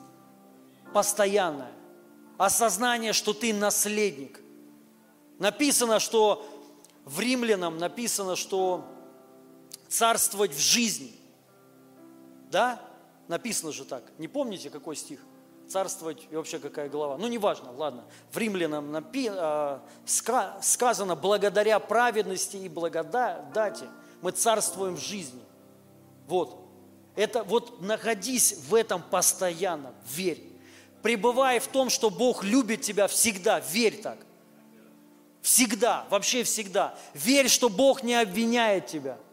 Постоянное. Осознание, что ты наследник. Написано, что в Римлянам написано, что царствовать в жизни. Да? Написано же так. Не помните, какой стих? Царствовать и вообще какая глава? Ну, неважно, ладно. В Римлянам напи, э, ска, сказано, благодаря праведности и благодати мы царствуем в жизни. Вот. Это вот находись в этом постоянно, верь. Пребывай в том, что Бог любит тебя всегда, верь так. Всегда, вообще всегда. Верь, что Бог не обвиняет тебя –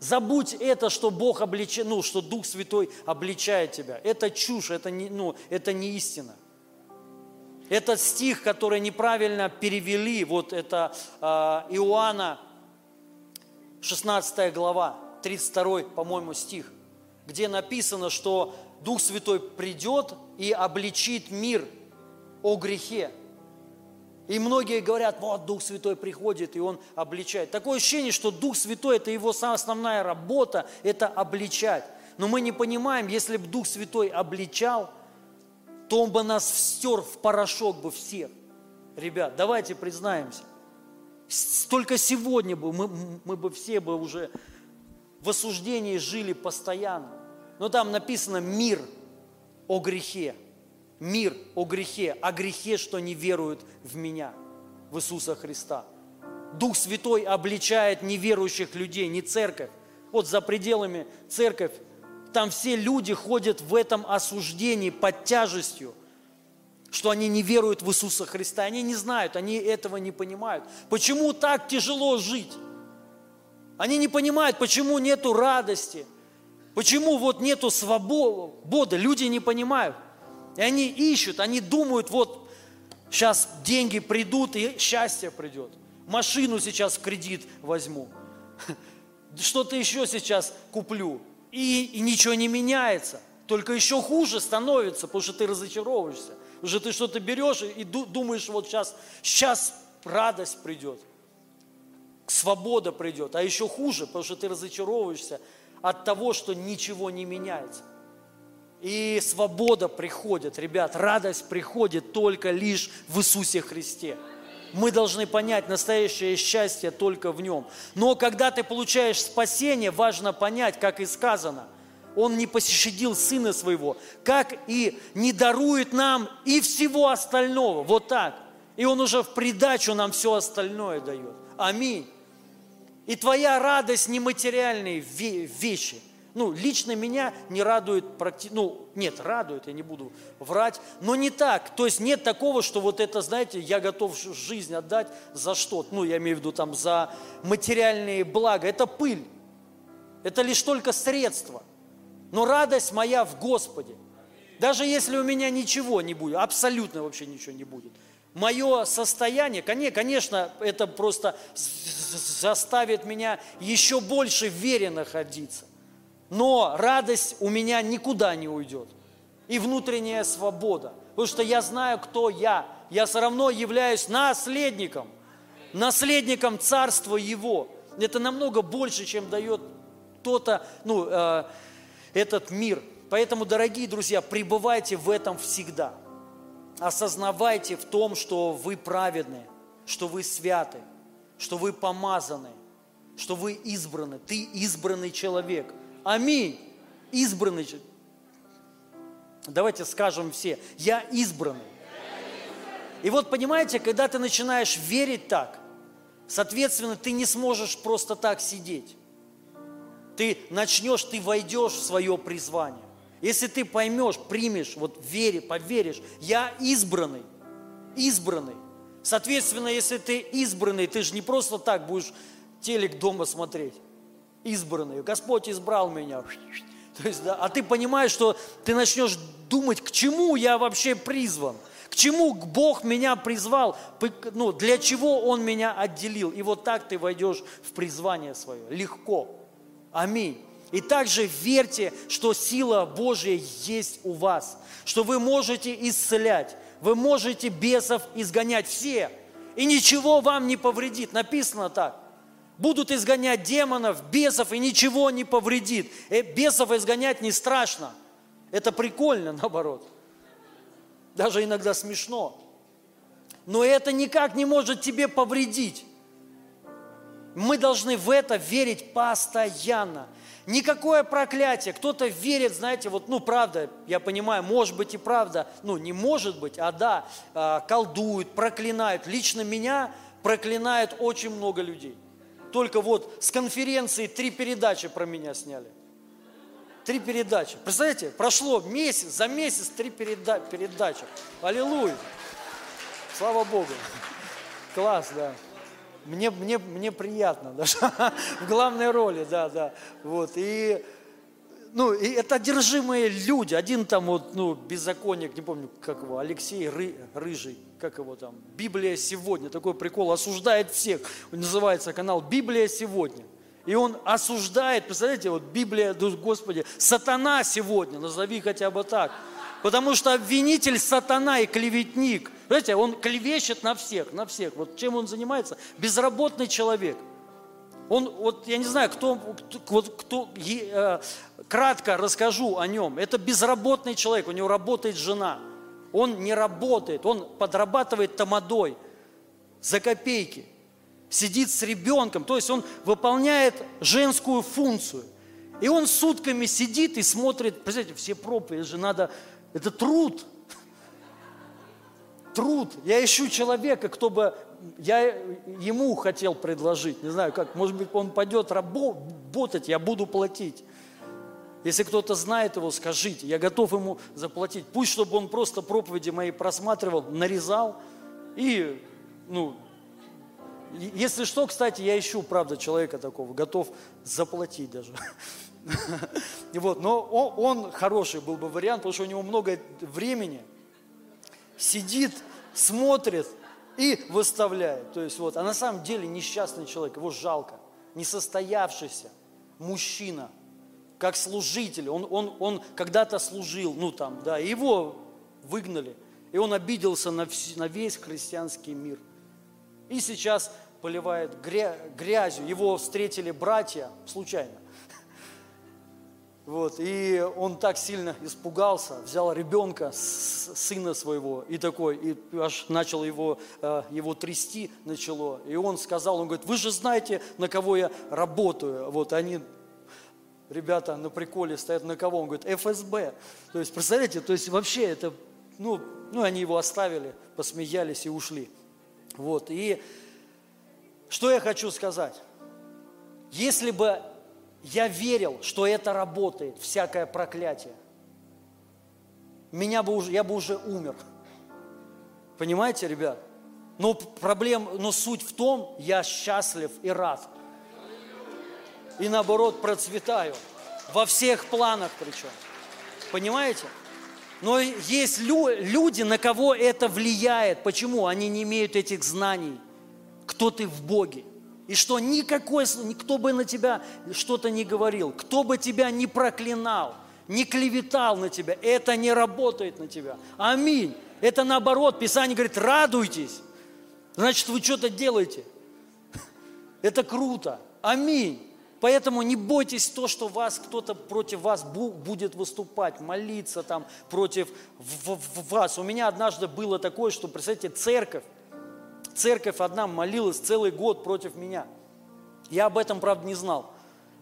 Забудь это, что Бог обличает, ну, что Дух Святой обличает тебя. Это чушь, это не, ну, это не истина. Этот стих, который неправильно перевели, вот это э, Иоанна, 16 глава, 32, по-моему, стих, где написано, что Дух Святой придет и обличит мир о грехе. И многие говорят, вот Дух Святой приходит, и Он обличает. Такое ощущение, что Дух Святой – это Его основная работа, это обличать. Но мы не понимаем, если бы Дух Святой обличал, то Он бы нас стер в порошок бы всех. Ребят, давайте признаемся. Только сегодня бы мы, мы бы все бы уже в осуждении жили постоянно. Но там написано «мир о грехе» мир о грехе, о грехе, что не веруют в меня, в Иисуса Христа. Дух Святой обличает неверующих людей, не церковь. Вот за пределами церковь, там все люди ходят в этом осуждении под тяжестью, что они не веруют в Иисуса Христа. Они не знают, они этого не понимают. Почему так тяжело жить? Они не понимают, почему нету радости, почему вот нету свободы. Люди не понимают. И они ищут, они думают, вот сейчас деньги придут и счастье придет. Машину сейчас в кредит возьму. Что-то еще сейчас куплю. И, и ничего не меняется. Только еще хуже становится, потому что ты разочаровываешься. Уже ты что-то берешь и думаешь, вот сейчас, сейчас радость придет, свобода придет. А еще хуже, потому что ты разочаровываешься от того, что ничего не меняется. И свобода приходит, ребят, радость приходит только лишь в Иисусе Христе. Мы должны понять настоящее счастье только в Нем. Но когда ты получаешь спасение, важно понять, как и сказано, Он не пощадил Сына Своего, как и не дарует нам и всего остального. Вот так. И Он уже в придачу нам все остальное дает. Аминь. И твоя радость не материальные вещи – ну, лично меня не радует, ну, нет, радует, я не буду врать, но не так. То есть нет такого, что вот это, знаете, я готов жизнь отдать за что-то, ну, я имею в виду там за материальные блага. Это пыль, это лишь только средство. Но радость моя в Господе. Даже если у меня ничего не будет, абсолютно вообще ничего не будет. Мое состояние, конечно, это просто заставит меня еще больше в вере находиться но радость у меня никуда не уйдет. И внутренняя свобода. Потому что я знаю, кто я. Я все равно являюсь наследником. Наследником Царства Его. Это намного больше, чем дает кто-то, ну, э, этот мир. Поэтому, дорогие друзья, пребывайте в этом всегда. Осознавайте в том, что вы праведны, что вы святы, что вы помазаны, что вы избраны. Ты избранный человек – Аминь. Избранный. Давайте скажем все, я избранный. И вот понимаете, когда ты начинаешь верить так, соответственно, ты не сможешь просто так сидеть. Ты начнешь, ты войдешь в свое призвание. Если ты поймешь, примешь, вот вере, поверишь, я избранный, избранный. Соответственно, если ты избранный, ты же не просто так будешь телек дома смотреть избранный. Господь избрал меня. То есть, да, а ты понимаешь, что ты начнешь думать, к чему я вообще призван, К чему Бог меня призвал? Ну, для чего Он меня отделил? И вот так ты войдешь в призвание свое. Легко. Аминь. И также верьте, что сила Божья есть у вас, что вы можете исцелять, вы можете бесов изгонять все, и ничего вам не повредит. Написано так. Будут изгонять демонов, бесов, и ничего не повредит. Э, бесов изгонять не страшно. Это прикольно, наоборот. Даже иногда смешно. Но это никак не может тебе повредить. Мы должны в это верить постоянно. Никакое проклятие. Кто-то верит, знаете, вот, ну, правда, я понимаю, может быть и правда, ну, не может быть, а да, а, колдуют, проклинают. Лично меня проклинает очень много людей. Только вот с конференции три передачи про меня сняли. Три передачи. Представляете, прошло месяц, за месяц три переда- передачи. Аллилуйя. Слава Богу. Класс, да. Мне, мне, мне приятно даже в главной роли, да, да. Вот, и, ну, и это одержимые люди. Один там вот, ну, беззаконник, не помню, как его, Алексей Ры, Рыжий, как его там, Библия сегодня, такой прикол, осуждает всех. Называется канал Библия сегодня. И он осуждает, представляете, вот Библия, Господи, сатана сегодня, назови хотя бы так. Потому что обвинитель сатана и клеветник. Знаете, он клевещет на всех, на всех. Вот чем он занимается? Безработный человек. Он, вот я не знаю, кто, кто, кто э, кратко расскажу о нем. Это безработный человек, у него работает жена. Он не работает, он подрабатывает тамадой за копейки. Сидит с ребенком, то есть он выполняет женскую функцию. И он сутками сидит и смотрит, представляете, все проповеди же надо это труд. Труд. Я ищу человека, кто бы я ему хотел предложить. Не знаю, как, может быть, он пойдет работать, я буду платить. Если кто-то знает его, скажите, я готов ему заплатить. Пусть, чтобы он просто проповеди мои просматривал, нарезал. И, ну, если что, кстати, я ищу, правда, человека такого, готов заплатить даже. Вот, но он, хороший был бы вариант, потому что у него много времени. Сидит, смотрит и выставляет. То есть вот, а на самом деле несчастный человек, его жалко. Несостоявшийся мужчина, как служитель. Он, он, он когда-то служил, ну там, да, его выгнали. И он обиделся на, на весь христианский мир. И сейчас поливает грязью. Его встретили братья случайно. Вот, и он так сильно испугался, взял ребенка, сына своего, и такой, и аж начал его, э, его трясти начало. И он сказал, он говорит, вы же знаете, на кого я работаю. Вот они, ребята на приколе стоят, на кого? Он говорит, ФСБ. То есть, представляете, то есть вообще это, ну, ну они его оставили, посмеялись и ушли. Вот, и что я хочу сказать? Если бы я верил, что это работает, всякое проклятие, меня бы уже, я бы уже умер. Понимаете, ребят? Но проблем, но суть в том, я счастлив и рад. И наоборот процветаю. Во всех планах причем. Понимаете? Но есть люди, на кого это влияет. Почему? Они не имеют этих знаний. Кто ты в Боге. И что никакой, никто бы на тебя что-то не говорил, кто бы тебя не проклинал, не клеветал на тебя, это не работает на тебя. Аминь. Это наоборот, Писание говорит, радуйтесь. Значит, вы что-то делаете. Это круто. Аминь. Поэтому не бойтесь то, что вас кто-то против вас будет выступать, молиться там против вас. У меня однажды было такое, что, представьте, церковь, церковь одна молилась целый год против меня. Я об этом, правда, не знал.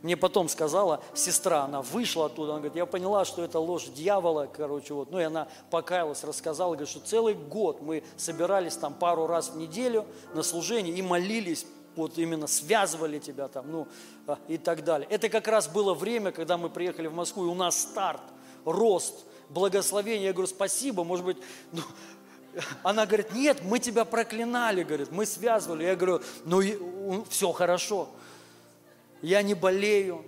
Мне потом сказала сестра, она вышла оттуда, она говорит, я поняла, что это ложь дьявола, короче, вот. Ну и она покаялась, рассказала, говорит, что целый год мы собирались там пару раз в неделю на служение и молились, вот именно связывали тебя там, ну а, и так далее. Это как раз было время, когда мы приехали в Москву, и у нас старт, рост, благословение. Я говорю, спасибо, может быть, ну, она говорит, нет, мы тебя проклинали, говорит, мы связывали. Я говорю, ну все хорошо, я не болею,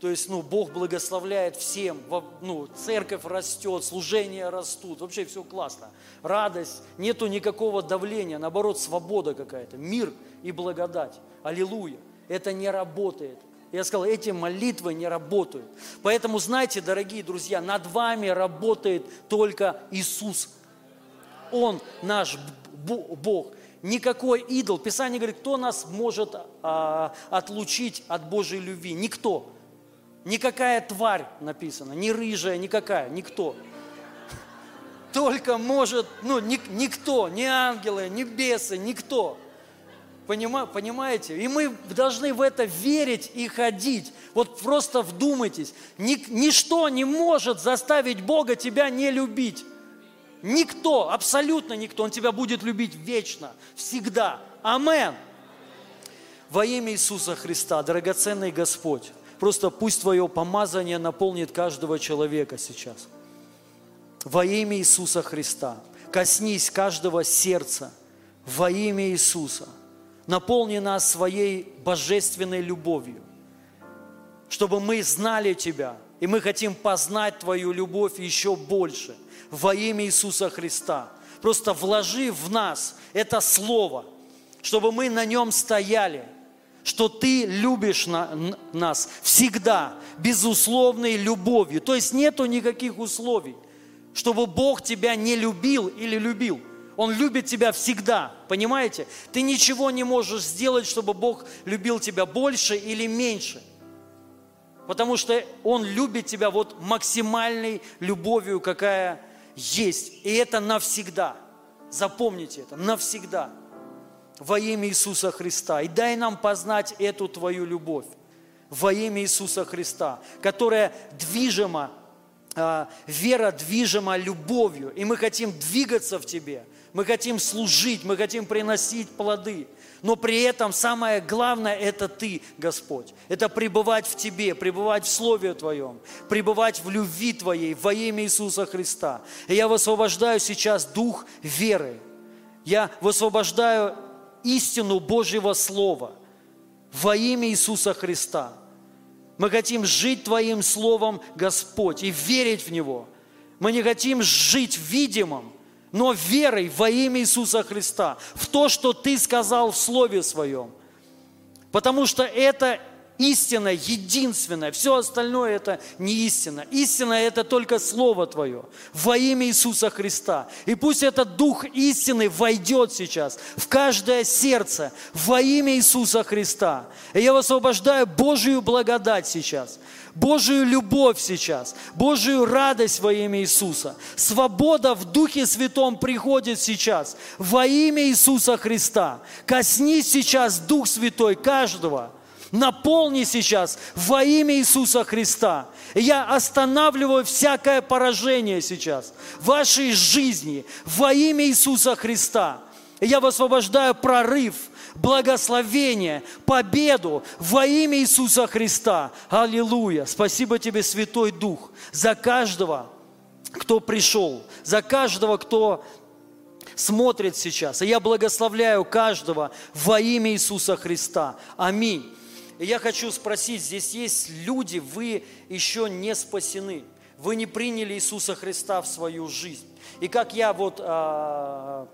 То есть, ну, Бог благословляет всем, ну, церковь растет, служения растут, вообще все классно. Радость, нету никакого давления, наоборот, свобода какая-то, мир и благодать. Аллилуйя. Это не работает. Я сказал, эти молитвы не работают. Поэтому, знаете, дорогие друзья, над вами работает только Иисус. Он наш Бог. Никакой идол. Писание говорит, кто нас может а, отлучить от Божьей любви? Никто. Никакая тварь написано, ни рыжая, никакая, никто. Только может, ну, ни, никто, ни ангелы, ни бесы, никто. Понима, понимаете? И мы должны в это верить и ходить. Вот просто вдумайтесь. Ни, ничто не может заставить Бога тебя не любить. Никто, абсолютно никто. Он тебя будет любить вечно, всегда. Амен. Во имя Иисуса Христа, драгоценный Господь, Просто пусть Твое помазание наполнит каждого человека сейчас. Во имя Иисуса Христа. Коснись каждого сердца. Во имя Иисуса. Наполни нас своей божественной любовью. Чтобы мы знали Тебя. И мы хотим познать Твою любовь еще больше. Во имя Иисуса Христа. Просто вложи в нас это Слово, чтобы мы на нем стояли – что ты любишь на, нас всегда, безусловной любовью. То есть нету никаких условий, чтобы Бог тебя не любил или любил. Он любит тебя всегда, понимаете? Ты ничего не можешь сделать, чтобы Бог любил тебя больше или меньше. Потому что Он любит тебя вот максимальной любовью, какая есть. И это навсегда. Запомните это, навсегда во имя Иисуса Христа. И дай нам познать эту Твою любовь во имя Иисуса Христа, которая движима, а, вера движима любовью. И мы хотим двигаться в Тебе, мы хотим служить, мы хотим приносить плоды. Но при этом самое главное – это Ты, Господь. Это пребывать в Тебе, пребывать в Слове Твоем, пребывать в любви Твоей во имя Иисуса Христа. И я высвобождаю сейчас дух веры. Я высвобождаю истину Божьего Слова во имя Иисуса Христа. Мы хотим жить Твоим Словом, Господь, и верить в Него. Мы не хотим жить видимым, но верой во имя Иисуса Христа, в то, что Ты сказал в Слове Своем. Потому что это истина единственная, все остальное это не истина. Истина это только Слово Твое во имя Иисуса Христа. И пусть этот Дух истины войдет сейчас в каждое сердце во имя Иисуса Христа. И я высвобождаю Божию благодать сейчас. Божию любовь сейчас, Божию радость во имя Иисуса. Свобода в Духе Святом приходит сейчас во имя Иисуса Христа. Коснись сейчас Дух Святой каждого – Наполни сейчас во имя Иисуса Христа. Я останавливаю всякое поражение сейчас в вашей жизни во имя Иисуса Христа. Я высвобождаю прорыв, благословение, победу во имя Иисуса Христа. Аллилуйя. Спасибо тебе, Святой Дух, за каждого, кто пришел, за каждого, кто смотрит сейчас. И я благословляю каждого во имя Иисуса Христа. Аминь. И я хочу спросить, здесь есть люди, вы еще не спасены. Вы не приняли Иисуса Христа в свою жизнь. И как я вот а,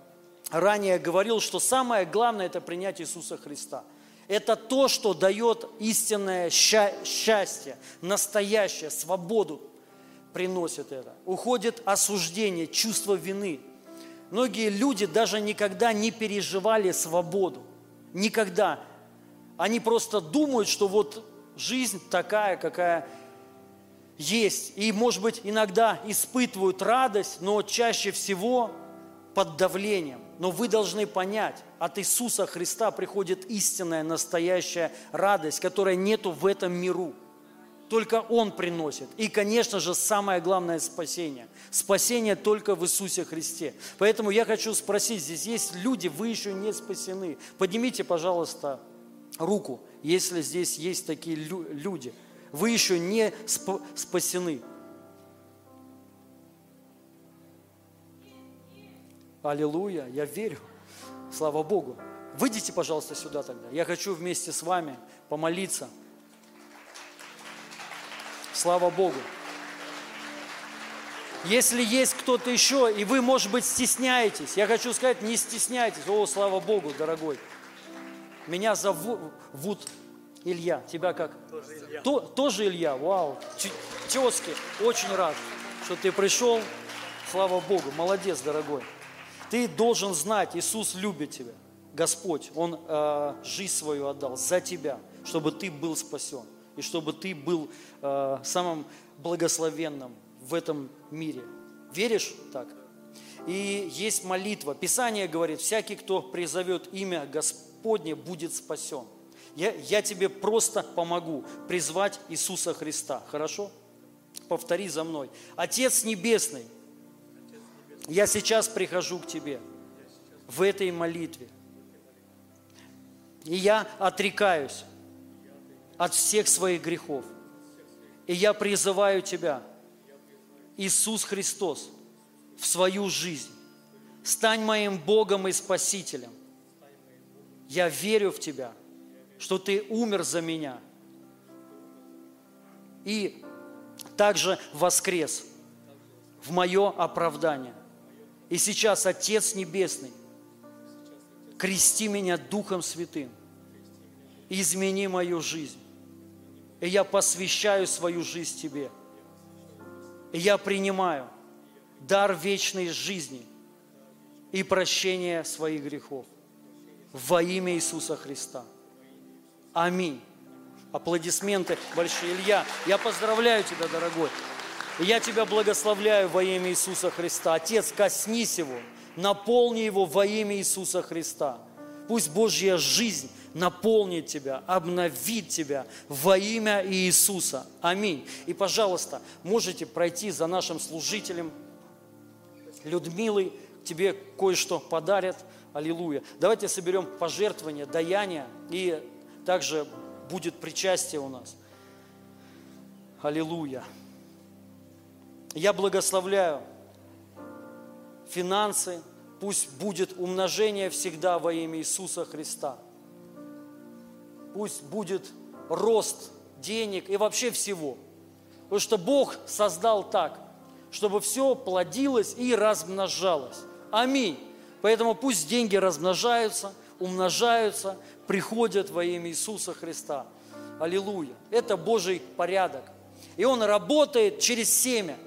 ранее говорил, что самое главное – это принять Иисуса Христа. Это то, что дает истинное счастье, настоящее, свободу приносит это. Уходит осуждение, чувство вины. Многие люди даже никогда не переживали свободу. Никогда. Они просто думают, что вот жизнь такая, какая есть. И, может быть, иногда испытывают радость, но чаще всего под давлением. Но вы должны понять, от Иисуса Христа приходит истинная, настоящая радость, которая нету в этом миру. Только Он приносит. И, конечно же, самое главное – спасение. Спасение только в Иисусе Христе. Поэтому я хочу спросить, здесь есть люди, вы еще не спасены. Поднимите, пожалуйста, руку, если здесь есть такие люди. Вы еще не спасены. Аллилуйя, я верю. Слава Богу. Выйдите, пожалуйста, сюда тогда. Я хочу вместе с вами помолиться. Слава Богу. Если есть кто-то еще, и вы, может быть, стесняетесь, я хочу сказать, не стесняйтесь. О, слава Богу, дорогой. Меня зовут Илья. Тебя как? Тоже Илья. То, тоже Илья, вау. Тезки, очень рад, что ты пришел. Слава Богу, молодец, дорогой. Ты должен знать, Иисус любит тебя. Господь, Он э, жизнь свою отдал за тебя, чтобы ты был спасен и чтобы ты был э, самым благословенным в этом мире. Веришь так? И есть молитва. Писание говорит, всякий, кто призовет имя Господне, будет спасен. Я, я тебе просто помогу призвать Иисуса Христа. Хорошо? Повтори за мной. Отец Небесный, я сейчас прихожу к Тебе в этой молитве. И я отрекаюсь от всех своих грехов. И я призываю Тебя, Иисус Христос, в свою жизнь. Стань моим Богом и Спасителем. Я верю в Тебя, что Ты умер за меня. И также воскрес в мое оправдание. И сейчас, Отец Небесный, крести меня Духом Святым, измени мою жизнь. И я посвящаю свою жизнь Тебе. И я принимаю дар вечной жизни и прощения своих грехов во имя Иисуса Христа. Аминь. Аплодисменты большие. Илья, я поздравляю тебя, дорогой. Я тебя благословляю во имя Иисуса Христа. Отец, коснись его, наполни его во имя Иисуса Христа. Пусть Божья жизнь наполнит тебя, обновит тебя во имя Иисуса. Аминь. И, пожалуйста, можете пройти за нашим служителем Людмилой, тебе кое-что подарят. Аллилуйя. Давайте соберем пожертвования, даяния, и также будет причастие у нас. Аллилуйя. Я благословляю финансы, пусть будет умножение всегда во имя Иисуса Христа. Пусть будет рост денег и вообще всего. Потому что Бог создал так, чтобы все плодилось и размножалось. Аминь. Поэтому пусть деньги размножаются, умножаются, приходят во имя Иисуса Христа. Аллилуйя. Это Божий порядок. И он работает через семя –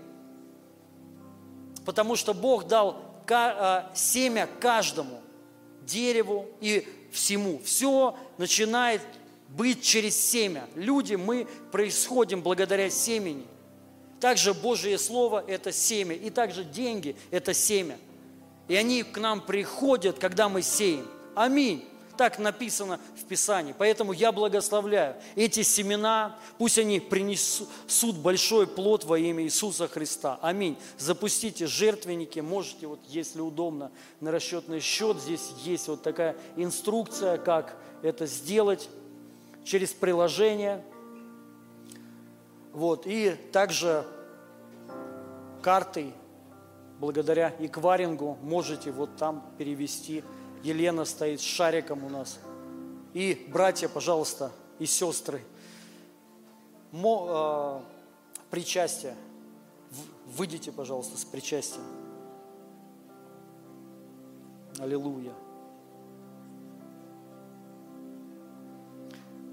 потому что Бог дал а, семя каждому дереву и всему. Все начинает быть через семя. Люди, мы происходим благодаря семени. Также Божье Слово – это семя, и также деньги – это семя. И они к нам приходят, когда мы сеем. Аминь. Так написано в Писании. Поэтому я благословляю эти семена, пусть они принесут большой плод во имя Иисуса Христа. Аминь. Запустите жертвенники, можете, вот если удобно, на расчетный счет. Здесь есть вот такая инструкция, как это сделать через приложение. Вот. И также картой, благодаря эквайрингу, можете вот там перевести Елена стоит с шариком у нас. И братья, пожалуйста, и сестры, мо, э, причастие. Выйдите, пожалуйста, с причастием. Аллилуйя.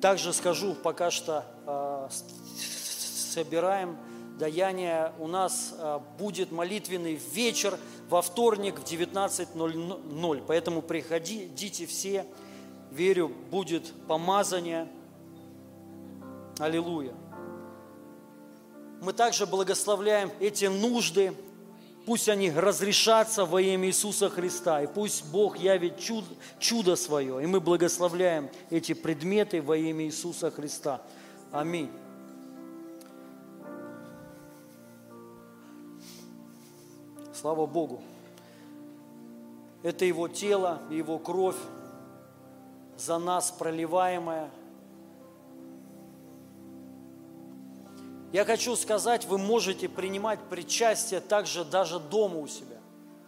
Также скажу, пока что э, собираем даяние, у нас э, будет молитвенный вечер – во вторник в 19.00. Поэтому приходите все. Верю, будет помазание. Аллилуйя. Мы также благословляем эти нужды. Пусть они разрешатся во имя Иисуса Христа. И пусть Бог явит чудо, чудо свое. И мы благословляем эти предметы во имя Иисуса Христа. Аминь. Слава Богу. Это Его тело, Его кровь за нас проливаемая. Я хочу сказать, вы можете принимать причастие также даже дома у себя.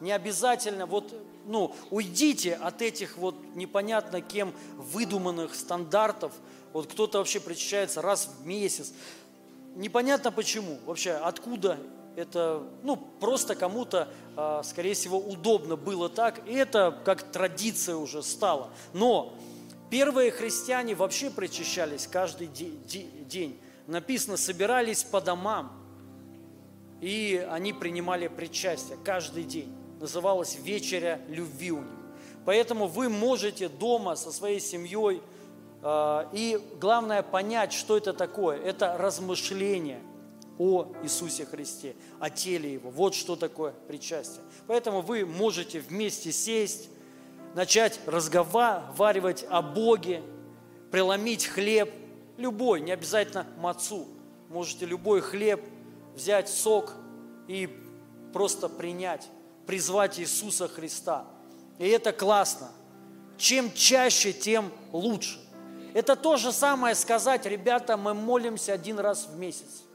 Не обязательно, вот, ну, уйдите от этих вот непонятно кем выдуманных стандартов. Вот кто-то вообще причащается раз в месяц. непонятно почему, вообще откуда это, ну, просто кому-то, а, скорее всего, удобно было так, и это как традиция уже стала. Но первые христиане вообще причащались каждый день. Написано, собирались по домам, и они принимали причастие каждый день. Называлась вечеря любви у них. Поэтому вы можете дома со своей семьей, а, и главное понять, что это такое. Это размышление – о Иисусе Христе, о теле Его. Вот что такое причастие. Поэтому вы можете вместе сесть, начать разговаривать о Боге, преломить хлеб, любой, не обязательно мацу. Можете любой хлеб взять сок и просто принять, призвать Иисуса Христа. И это классно. Чем чаще, тем лучше. Это то же самое сказать, ребята, мы молимся один раз в месяц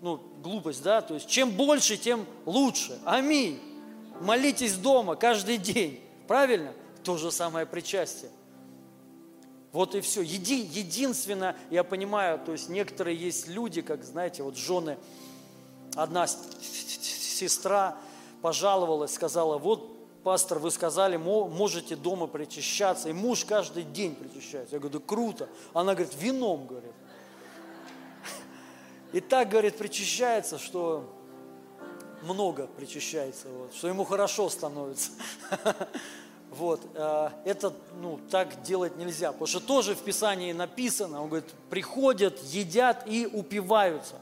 ну, глупость, да, то есть чем больше, тем лучше. Аминь. Молитесь дома каждый день, правильно? То же самое причастие. Вот и все. Еди, единственно, я понимаю, то есть некоторые есть люди, как, знаете, вот жены, одна сестра пожаловалась, сказала, вот, пастор, вы сказали, можете дома причащаться, и муж каждый день причащается. Я говорю, да круто. Она говорит, вином, говорит. И так, говорит, причащается, что много причащается, вот, что ему хорошо становится. Вот, э, это, ну, так делать нельзя, потому что тоже в Писании написано, он говорит, приходят, едят и упиваются.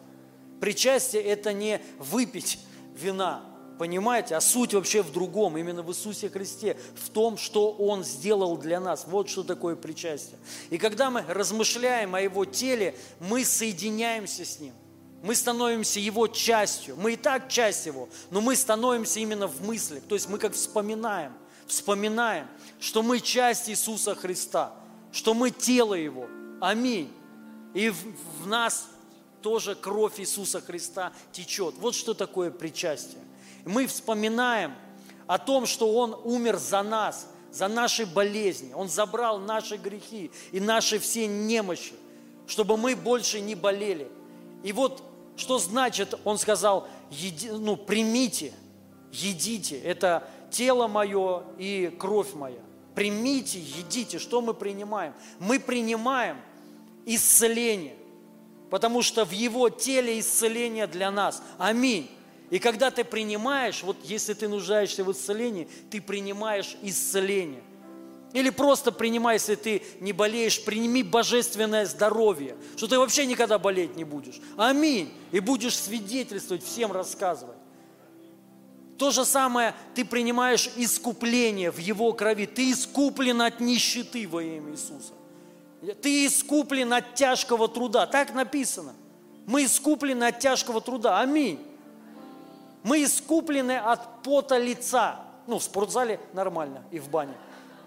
Причастие – это не выпить вина, понимаете, а суть вообще в другом, именно в Иисусе Христе, в том, что Он сделал для нас. Вот что такое причастие. И когда мы размышляем о Его теле, мы соединяемся с Ним. Мы становимся Его частью. Мы и так часть Его, но мы становимся именно в мыслях. То есть мы как вспоминаем, вспоминаем, что мы часть Иисуса Христа, что мы тело Его. Аминь. И в, в нас тоже кровь Иисуса Христа течет. Вот что такое причастие. Мы вспоминаем о том, что Он умер за нас, за наши болезни. Он забрал наши грехи и наши все немощи, чтобы мы больше не болели. И вот что значит, он сказал, еди, ну, примите, едите, это тело мое и кровь моя. Примите, едите. Что мы принимаем? Мы принимаем исцеление, потому что в его теле исцеление для нас. Аминь. И когда ты принимаешь, вот если ты нуждаешься в исцелении, ты принимаешь исцеление. Или просто принимай, если ты не болеешь, прими божественное здоровье, что ты вообще никогда болеть не будешь. Аминь. И будешь свидетельствовать, всем рассказывать. То же самое, ты принимаешь искупление в Его крови. Ты искуплен от нищеты во имя Иисуса. Ты искуплен от тяжкого труда. Так написано. Мы искуплены от тяжкого труда. Аминь. Мы искуплены от пота лица. Ну, в спортзале нормально и в бане.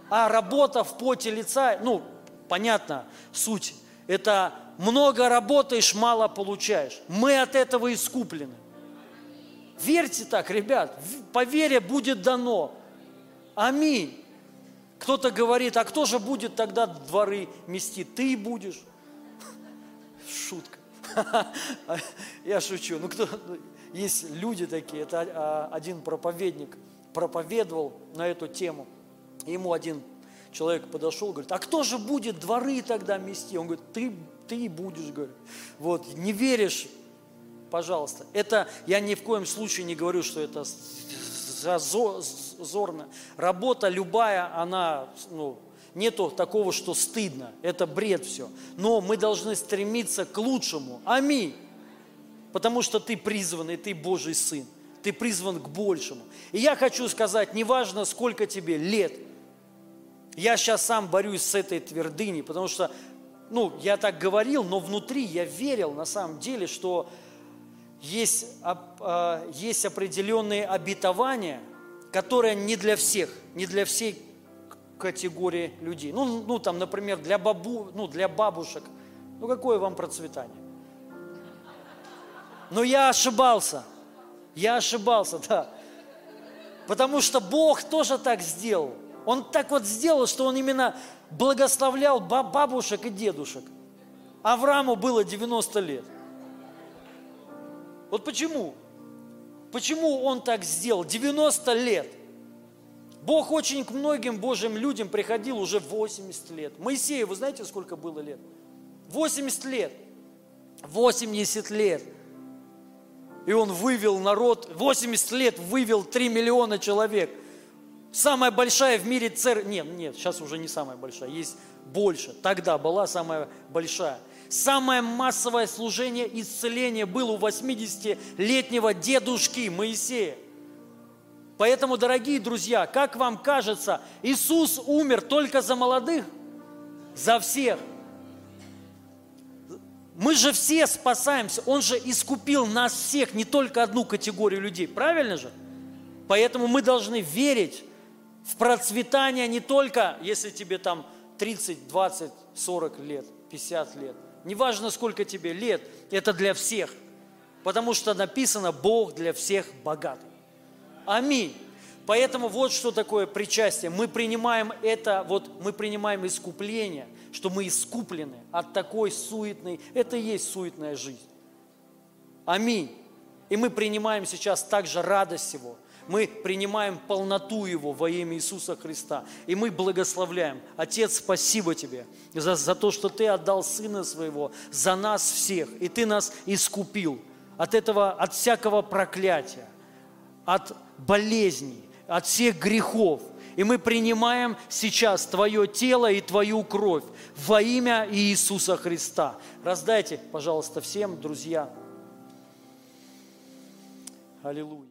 А работа в поте лица, ну, понятно, суть. Это много работаешь, мало получаешь. Мы от этого искуплены. Верьте так, ребят, по вере будет дано. Аминь. Кто-то говорит, а кто же будет тогда дворы мести? Ты будешь. Шутка. Я шучу. Ну, кто, есть люди такие, это а, один проповедник проповедовал на эту тему – ему один человек подошел, говорит, а кто же будет дворы тогда мести? Он говорит, ты, ты будешь, говорит. Вот, не веришь, пожалуйста. Это, я ни в коем случае не говорю, что это зазорно. Работа любая, она, ну, нету такого, что стыдно. Это бред все. Но мы должны стремиться к лучшему. Аминь. Потому что ты призванный, ты Божий Сын. Ты призван к большему. И я хочу сказать, неважно, сколько тебе лет – я сейчас сам борюсь с этой твердыней, потому что, ну, я так говорил, но внутри я верил на самом деле, что есть, а, есть определенные обетования, которые не для всех, не для всей категории людей. Ну, ну там, например, для, бабу, ну, для бабушек. Ну, какое вам процветание? Но я ошибался. Я ошибался, да. Потому что Бог тоже так сделал. Он так вот сделал, что он именно благословлял бабушек и дедушек. Аврааму было 90 лет. Вот почему? Почему Он так сделал? 90 лет. Бог очень к многим Божьим людям приходил уже 80 лет. Моисею, вы знаете, сколько было лет? 80 лет. 80 лет. И он вывел народ, 80 лет вывел 3 миллиона человек. Самая большая в мире церковь, нет, нет, сейчас уже не самая большая, есть больше. Тогда была самая большая. Самое массовое служение исцеления было у 80-летнего дедушки Моисея. Поэтому, дорогие друзья, как вам кажется, Иисус умер только за молодых? За всех. Мы же все спасаемся. Он же искупил нас всех, не только одну категорию людей. Правильно же? Поэтому мы должны верить в процветание не только, если тебе там 30, 20, 40 лет, 50 лет. Неважно, сколько тебе лет, это для всех. Потому что написано, Бог для всех богат. Аминь. Поэтому вот что такое причастие. Мы принимаем это, вот мы принимаем искупление, что мы искуплены от такой суетной, это и есть суетная жизнь. Аминь. И мы принимаем сейчас также радость Его. Мы принимаем полноту Его во имя Иисуса Христа. И мы благословляем. Отец, спасибо Тебе за, за то, что Ты отдал Сына Своего за нас всех. И Ты нас искупил от этого, от всякого проклятия, от болезней, от всех грехов. И мы принимаем сейчас Твое тело и Твою кровь во имя Иисуса Христа. Раздайте, пожалуйста, всем, друзья. Аллилуйя.